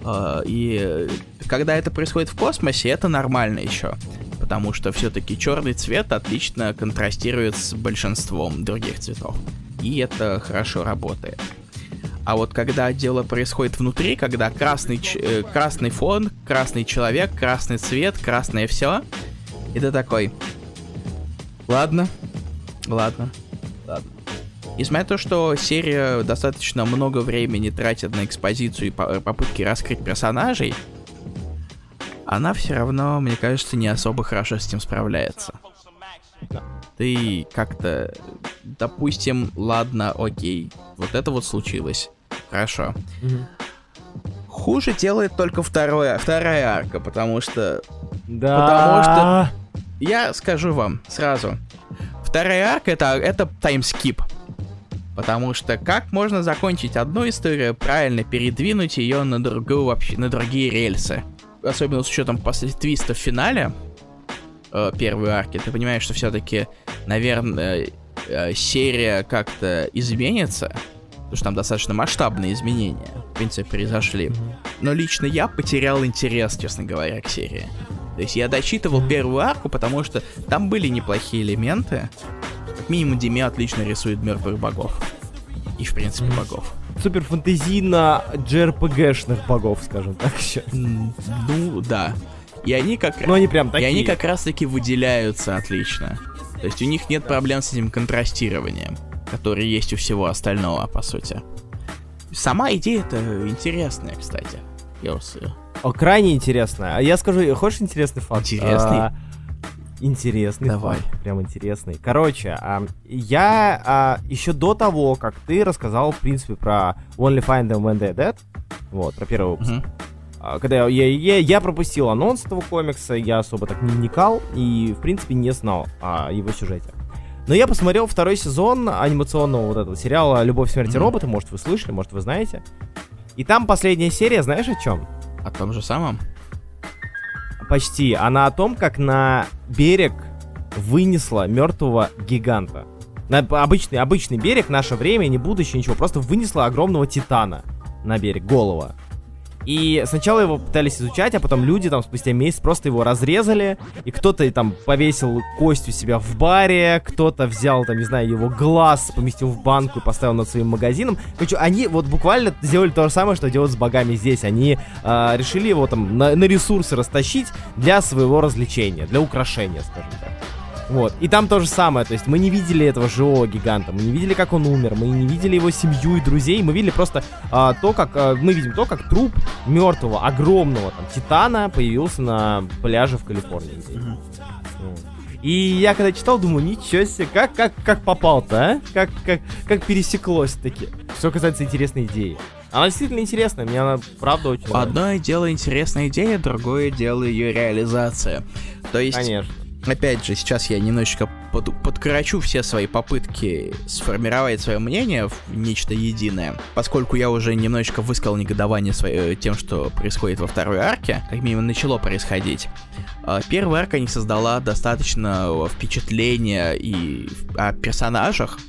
Uh, и когда это происходит в космосе, это нормально еще. Потому что все-таки черный цвет отлично контрастирует с большинством других цветов. И это хорошо работает. А вот когда дело происходит внутри, когда красный, э, красный фон, красный человек, красный цвет, красное все, ты такой, ладно, ладно. Несмотря на то, что серия достаточно много времени тратит на экспозицию и попытки раскрыть персонажей, она все равно, мне кажется, не особо хорошо с этим справляется. Ты как-то, допустим, ладно, окей, вот это вот случилось. Хорошо. Угу. Хуже делает только второе, вторая арка, потому что... Да. Потому что... Я скажу вам сразу. Вторая арка это, это таймскип. Потому что как можно закончить одну историю, правильно передвинуть ее на другую вообще, на другие рельсы? Особенно с учетом после твиста в финале э, первой арки, ты понимаешь, что все-таки, наверное, э, серия как-то изменится, потому что там достаточно масштабные изменения, в принципе, произошли. Но лично я потерял интерес, честно говоря, к серии. То есть я дочитывал первую арку, потому что там были неплохие элементы. Как минимум, Диме отлично рисует мертвых богов. И, в принципе, богов. Супер фантазийно JRPG-шных богов, скажем так, еще. Ну, да. И они как Но они прям такие. И они как раз таки выделяются отлично. То есть у них нет проблем с этим контрастированием который есть у всего остального, по сути. Сама идея-то интересная, кстати. Йосы. О, крайне интересная. А я скажу, хочешь интересный факт? Интересный? А, интересный Давай. факт. Прям интересный. Короче, а, я а, еще до того, как ты рассказал, в принципе, про Only Find Them When They're Dead, вот, про первый выпуск, mm-hmm. А, когда я, я, я, пропустил анонс этого комикса, я особо так не вникал и, в принципе, не знал о его сюжете. Но я посмотрел второй сезон анимационного вот этого сериала «Любовь, смерти, mm-hmm. роботы». Может, вы слышали, может, вы знаете. И там последняя серия, знаешь о чем? О том же самом? Почти. Она о том, как на берег вынесла мертвого гиганта. На обычный, обычный берег, наше время, не будущее, ничего. Просто вынесла огромного титана на берег, голова. И сначала его пытались изучать, а потом люди там спустя месяц просто его разрезали, и кто-то там повесил кость у себя в баре, кто-то взял там, не знаю, его глаз, поместил в банку и поставил над своим магазином. Короче, они вот буквально сделали то же самое, что делают с богами здесь. Они э, решили его там на, на ресурсы растащить для своего развлечения, для украшения, скажем так. Вот. И там то же самое, то есть мы не видели этого живого гиганта, мы не видели, как он умер, мы не видели его семью и друзей, мы видели просто а, то, как а, мы видим то, как труп мертвого, огромного там титана появился на пляже в Калифорнии. Mm-hmm. И я когда читал, думаю, ничего себе, как, как, как попал-то, а? Как, как, как пересеклось таки. Что касается интересной идеи. Она действительно интересная, мне она правда очень Одно нравится. дело интересная идея, другое дело ее реализация. То есть... Конечно опять же, сейчас я немножечко под, подкорочу все свои попытки сформировать свое мнение в нечто единое, поскольку я уже немножечко высказал негодование свое, тем, что происходит во второй арке, как минимум начало происходить. А, первая арка не создала достаточно впечатления и о персонажах,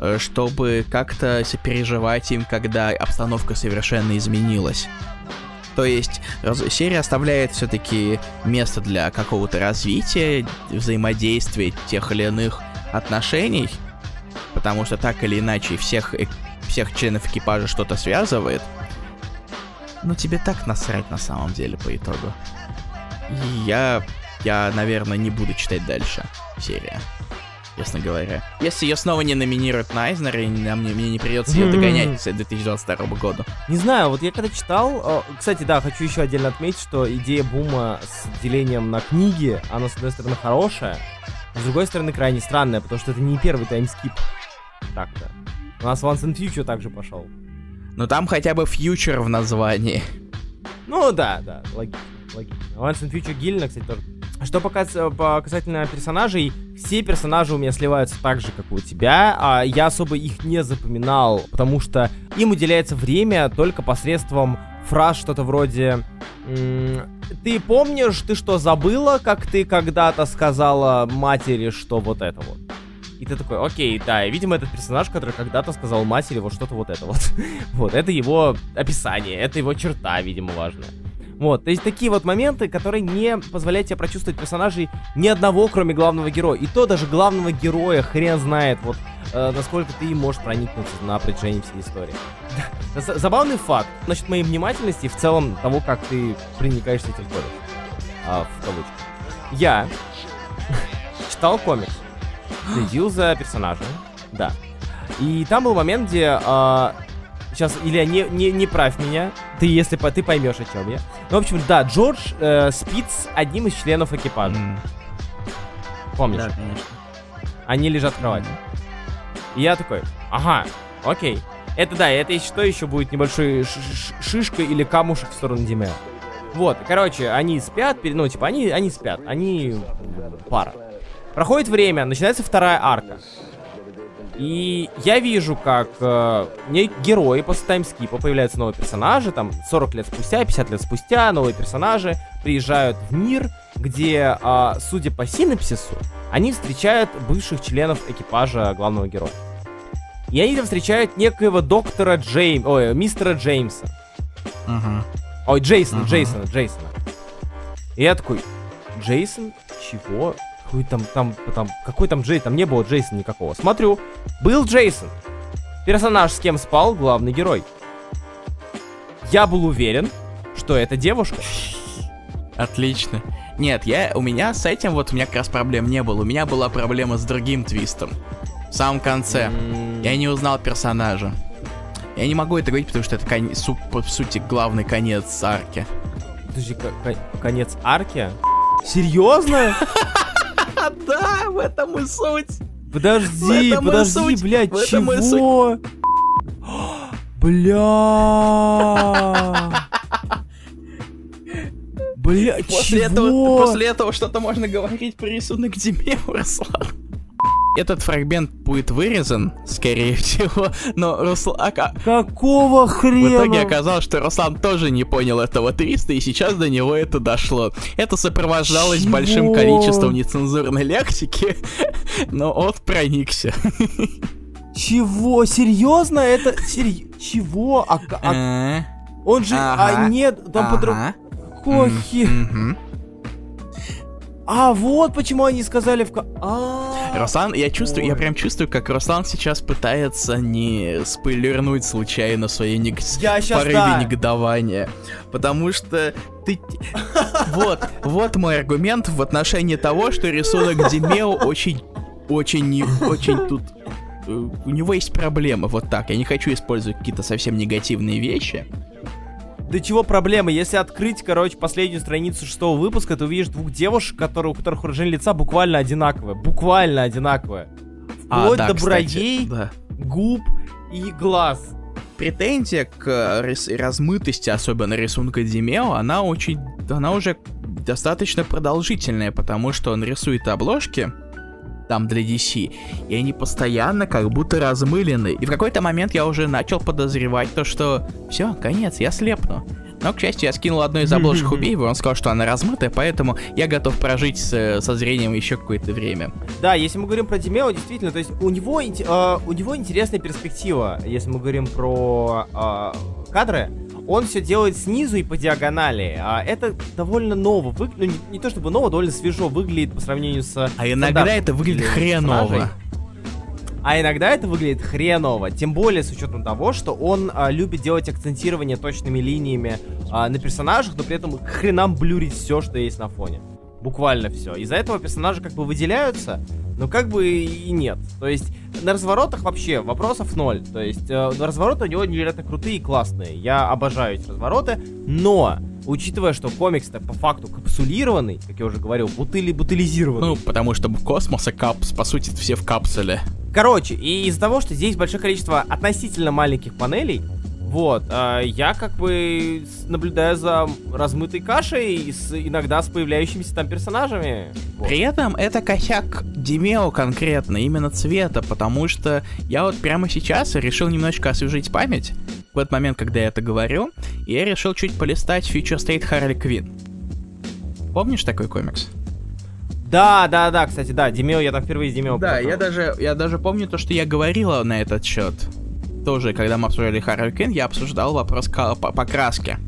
э, чтобы как-то сопереживать им, когда обстановка совершенно изменилась. То есть серия оставляет все-таки место для какого-то развития, взаимодействия тех или иных отношений, потому что так или иначе всех, э, всех членов экипажа что-то связывает. Но тебе так насрать на самом деле по итогу. Я, я, наверное, не буду читать дальше серия честно говоря. Если ее снова не номинируют на Айзнер, и мне, мне не придется ее догонять с 2022 года. Не знаю, вот я когда читал... Кстати, да, хочу еще отдельно отметить, что идея Бума с делением на книги, она, с одной стороны, хорошая, а с другой стороны, крайне странная, потому что это не первый таймскип. Так-то. У нас Once and Future также пошел. Но там хотя бы Future в названии. Ну да, да, логично, логично. Once and Future Гильна, кстати, тоже что по касательно персонажей, все персонажи у меня сливаются так же, как у тебя. А я особо их не запоминал, потому что им уделяется время только посредством фраз что-то вроде «Ты помнишь, ты что, забыла, как ты когда-то сказала матери, что вот это вот?» И ты такой, окей, да, и, видимо, этот персонаж, который когда-то сказал матери вот что-то вот это вот. вот, это его описание, это его черта, видимо, важная. Вот, то есть такие вот моменты, которые не позволяют тебе прочувствовать персонажей ни одного, кроме главного героя. И то даже главного героя хрен знает, вот, э, насколько ты можешь проникнуться на протяжении всей истории. Забавный факт насчет моей внимательности в целом того, как ты проникаешься этим колледж. А, в кавычках. Я читал комикс, следил за персонажем, да. И там был момент, где э, Сейчас, Илья, не, не, не правь меня. Ты, если по, ты поймешь, о чем я. Ну, в общем, да, Джордж э, спит с одним из членов экипажа. Mm. Помнишь? Да, конечно. Они лежат в кровати. И я такой, ага, окей. Это да, это что еще будет небольшой шишка или камушек в сторону Диме. Вот, короче, они спят, ну, типа, они, они спят, они пара. Проходит время, начинается вторая арка. И я вижу, как э, герои после таймскипа появляются новые персонажи, там 40 лет спустя, 50 лет спустя новые персонажи приезжают в мир, где, э, судя по синапсису, они встречают бывших членов экипажа главного героя. И они там встречают некоего доктора Джейм... Ой, мистера Джеймса. Uh-huh. Ой, Джейсона, uh-huh. Джейсона, Джейсона. И я такой, Джейсон? Чего? Какой там, там, там, какой там Джей, там не было Джейсона никакого. Смотрю, был Джейсон. Персонаж, с кем спал главный герой. Я был уверен, что это девушка. Отлично. Нет, я, у меня с этим вот у меня как раз проблем не было. У меня была проблема с другим твистом. В самом конце. Mm. Я не узнал персонажа. Я не могу это говорить, потому что это кон... су... по сути главный конец арки. Подожди, конец арки? Серьезно? Да, в этом и суть. Подожди, подожди, блядь, чего? Бля. Бля, после чего? Этого, после этого что-то можно говорить про рисунок Диме, Руслан. Этот фрагмент будет вырезан, скорее всего, но Руслан... А, Какого хрена? В итоге оказалось, что Руслан тоже не понял этого 300, и сейчас до него это дошло. Это сопровождалось Чего? большим количеством нецензурной лексики, но он проникся. Чего? Серьезно? Это... Серь... Чего? А... а... Он же... Ага. А нет, там. Ага. Кохи. Мгм. А вот почему они сказали в... А. Руслан, я чувствую, я прям чувствую, как Руслан сейчас пытается не спойлернуть случайно свои нег... Порыве негодования. Потому что ты... Вот, вот мой аргумент в отношении того, что рисунок Демео очень, очень, очень тут... э, У него есть проблемы, вот так. Я не хочу использовать какие-то совсем негативные вещи. Да чего проблемы? Если открыть, короче, последнюю страницу шестого выпуска, ты увидишь двух девушек, которые, у которых выражение лица буквально одинаковое. Буквально одинаковое. А, Вплоть да, до бровей, да. губ и глаз. претензия к э, рис- размытости, особенно рисунка Демео, она очень, она уже достаточно продолжительная, потому что он рисует обложки там для DC, и они постоянно как будто размылены. И в какой-то момент я уже начал подозревать то, что все, конец, я слепну. Но, к счастью, я скинул одну из обложек Убеева, он сказал, что она размытая, поэтому я готов прожить с- со зрением еще какое-то время. Да, если мы говорим про Демео, действительно, то есть у него, э, у него интересная перспектива, если мы говорим про э, кадры. Он все делает снизу и по диагонали. А это довольно ново. Вы... Ну, не, не то чтобы ново, довольно свежо выглядит по сравнению с... А иногда это выглядит персонажей. хреново. А иногда это выглядит хреново, тем более с учетом того, что он а, любит делать акцентирование точными линиями а, на персонажах, но при этом хренам блюрить все, что есть на фоне. Буквально все. Из-за этого персонажи как бы выделяются, но как бы и нет. То есть на разворотах вообще вопросов ноль. То есть э, развороты у него невероятно крутые и классные. Я обожаю эти развороты, но учитывая, что комикс-то по факту капсулированный, как я уже говорил, бутыли бутылизированный. Ну, потому что космос и капс, по сути, все в капсуле. Короче, и из-за того, что здесь большое количество относительно маленьких панелей, вот, а, я как бы наблюдаю за размытой кашей и с, иногда с появляющимися там персонажами. Вот. При этом это косяк Демео конкретно, именно цвета, потому что я вот прямо сейчас решил немножечко освежить память в этот момент, когда я это говорю, и я решил чуть полистать Future State Харли Квин. Помнишь такой комикс? Да, да, да, кстати, да, Демео, я там впервые с Демео Да, я даже, я даже помню то, что я говорила на этот счет. Тоже, когда мы обсуждали Харли Квин, я обсуждал вопрос покраски.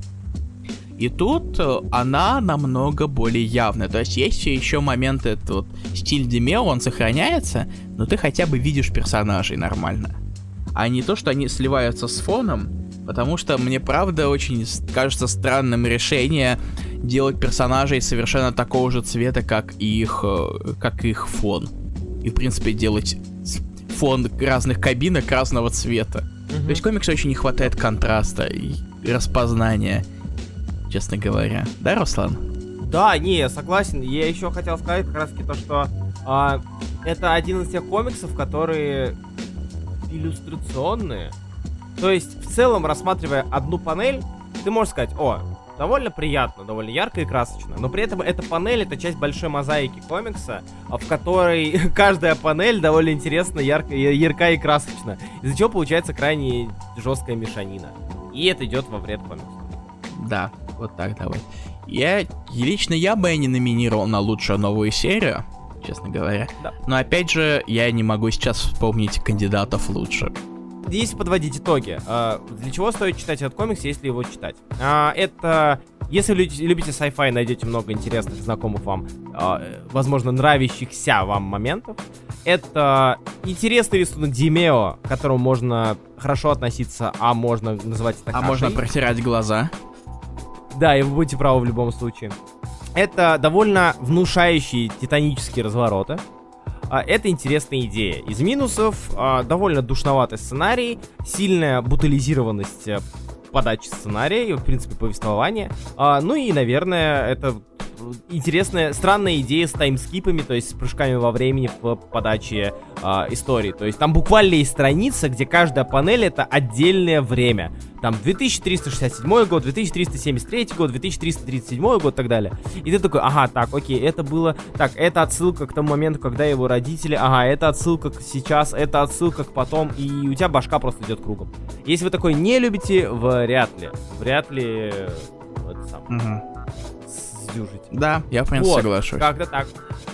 И тут э, она намного более явная. То есть есть еще моменты, этот вот стиль Демео, он сохраняется, но ты хотя бы видишь персонажей нормально. А не то, что они сливаются с фоном, потому что мне правда очень кажется странным решение делать персонажей совершенно такого же цвета, как их, э, как их фон. И, в принципе, делать фон разных кабинок разного цвета. Мгм. То есть комиксу очень не хватает контраста и распознания, честно говоря. Да, Руслан? Да, не, я согласен. Я еще хотел сказать как раз таки то, что а, это один из тех комиксов, которые иллюстрационные. То есть, в целом, рассматривая одну панель, ты можешь сказать, о, довольно приятно, довольно ярко и красочно. Но при этом эта панель это часть большой мозаики комикса, в которой каждая панель довольно интересно, ярко, ярка и красочна. Из-за чего получается крайне жесткая мешанина. И это идет во вред комиксу. Да, вот так давай. Я, лично я бы не номинировал на лучшую новую серию, честно говоря. Да. Но опять же, я не могу сейчас вспомнить кандидатов лучше. Если подводить итоги, а, для чего стоит читать этот комикс, если его читать? А, Это, если любите, sci-fi, найдете много интересных, знакомых вам, а, возможно, нравящихся вам моментов. Это интересный рисунок Димео, к которому можно хорошо относиться, а можно называть это А можно кашей. протирать глаза. Да, и вы будете правы в любом случае. Это довольно внушающие титанические развороты. А, Это интересная идея. Из минусов а, довольно душноватый сценарий, сильная бутализированность э, подачи сценария и, в принципе, повествования. А, Ну и, наверное, это интересная, странная идея с таймскипами, то есть с прыжками во времени в подаче а, истории. То есть там буквально есть страница, где каждая панель это отдельное время. Там 2367 год, 2373 год, 2337 год и так далее. И ты такой, ага, так, окей, это было... Так, это отсылка к тому моменту, когда его родители... Ага, это отсылка к сейчас, это отсылка к потом, и у тебя башка просто идет кругом. Если вы такой не любите, вряд ли. Вряд ли... э, Это сам, Мгм. Сдюжите. Да, я в принципе Вот, соглашусь. Как-то так.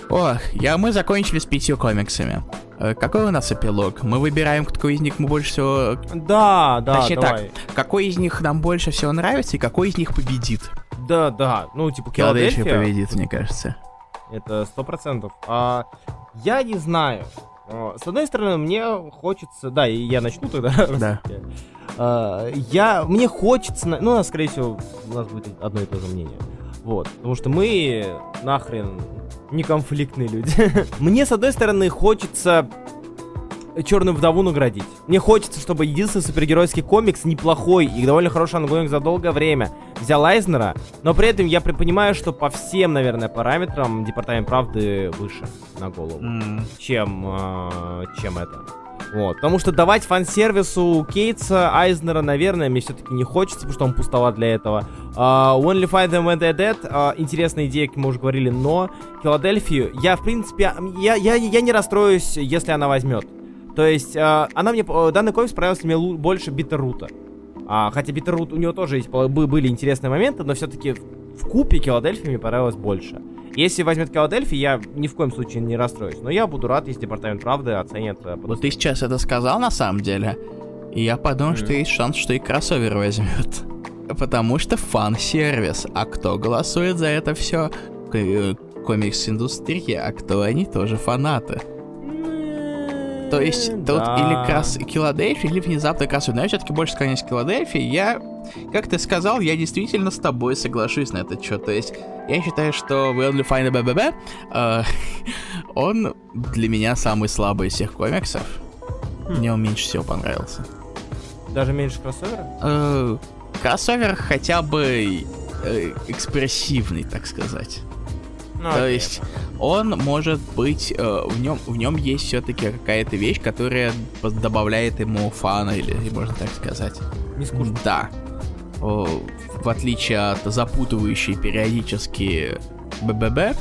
Ох, я, мы закончили с пятью комиксами. Э, какой у нас эпилог? Мы выбираем, какой из них мы больше всего... Да, да, Точнее давай. так, какой из них нам больше всего нравится и какой из них победит? Да, да. Ну, типа, Филадельфия победит, мне кажется. Это сто процентов. А, я не знаю. С одной стороны, мне хочется... Да, и я начну тогда. Да. А, Я... Мне хочется... Ну, скорее всего, у нас будет одно и то же мнение. Вот. Потому что мы нахрен не конфликтные люди. Мне, с одной стороны, хочется Черную вдову наградить. Мне хочется, чтобы единственный супергеройский комикс неплохой и довольно хороший ongoing за долгое время взял Айзнера, но при этом я понимаю, что по всем, наверное, параметрам Департамент Правды выше на голову, М, чем, э, чем это. Вот, потому что давать фан-сервису Кейтса, Айзнера, наверное, мне все-таки не хочется, потому что он пустоват для этого. А, Only Find Them When They're Dead, а, интересная идея, как мы уже говорили, но Филадельфию, я, в принципе, я, я, я не расстроюсь, если она возьмет. То есть, а, она мне, э, данный комикс понравился мне больше Битеррута. А, хотя Битеррут, у него тоже есть, были интересные моменты, но все-таки в купе Филадельфия мне понравилось больше. Если возьмет Филадельфию, я ни в коем случае не расстроюсь. Но я буду рад, если Департамент Правды оценит. э, по Вот ты сейчас это сказал на самом деле, и я подумал, что Мгм. есть шанс, что и кроссовер возьмет. Потому что фан-сервис. А кто голосует за это все? Комикс-индустрия, а кто они тоже фанаты. То есть тут Да. или крас Филадельфия, или внезапно кроссовер. Но я все-таки больше склоняюсь к Филадельфии. Я, как ты сказал, я действительно с тобой соглашусь на этот счет. То есть я считаю, что We Only Find a BBB, э, он для меня самый слабый из всех комиксов. Хм. Мне он меньше всего понравился. Даже меньше кроссовера? Э, кроссовер хотя бы э, экспрессивный, так сказать. Ну, То есть он может быть э, в нем в нем есть все-таки какая-то вещь, которая добавляет ему фана или можно так сказать. Не скучно. Да. О, в отличие от запутывающей периодически БББ,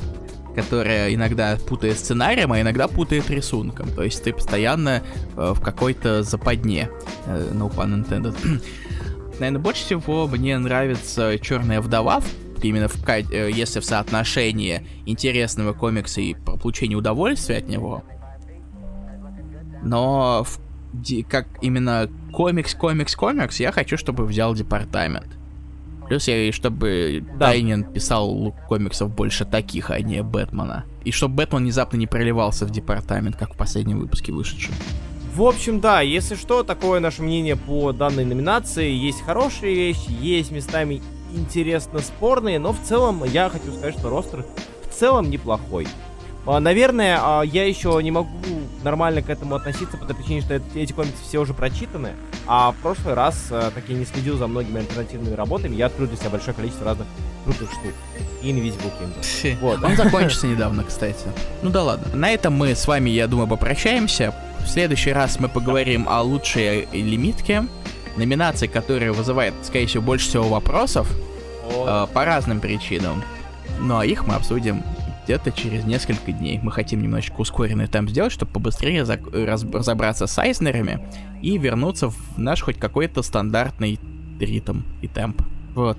которая иногда путает сценарием, а иногда путает рисунком. То есть ты постоянно э, в какой-то западне. Э, no pun intended. Наверное, больше всего мне нравится Черная вдова, именно в, э, если в соотношении интересного комикса и получения удовольствия от него. Но в как именно комикс, комикс, комикс, я хочу, чтобы взял департамент. Плюс я и чтобы Да. Дайнин писал комиксов больше таких, а не Бэтмена. И чтобы Бэтмен внезапно не проливался в департамент, как в последнем выпуске вышедшем. В общем, да, если что, такое наше мнение по данной номинации. Есть хорошие вещи, есть местами интересно спорные, но в целом я хочу сказать, что ростер в целом неплохой. А, Наверное, а, я еще не могу нормально к этому относиться по той причине, что эт- эти комиксы все уже прочитаны, а в прошлый раз, а, как я не следил за многими альтернативными работами, я открыл для себя большое количество разных крутых штук. И Invisible Kingdom. Вот. Он закончится недавно, кстати. Ну да ладно. На этом мы с вами, я думаю, попрощаемся. В следующий раз мы поговорим о лучшей лимитке. Номинации, которая вызывает, скорее всего, больше всего вопросов э, по разным причинам. Ну а их мы обсудим где-то через несколько дней. Мы хотим немножечко ускоренный темп сделать, чтобы побыстрее зак- раз- разобраться с Айзнерами и вернуться в наш хоть какой-то стандартный ритм и темп. Вот.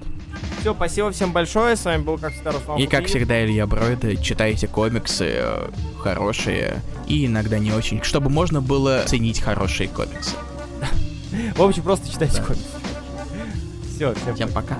Все, спасибо всем большое. С вами был, как всегда, Руслан И как Фатеев. всегда, Илья Бройда, читайте комиксы э, хорошие и иногда не очень, чтобы можно было ценить хорошие комиксы. В общем, просто читайте комиксы. Все, всем Всем пока.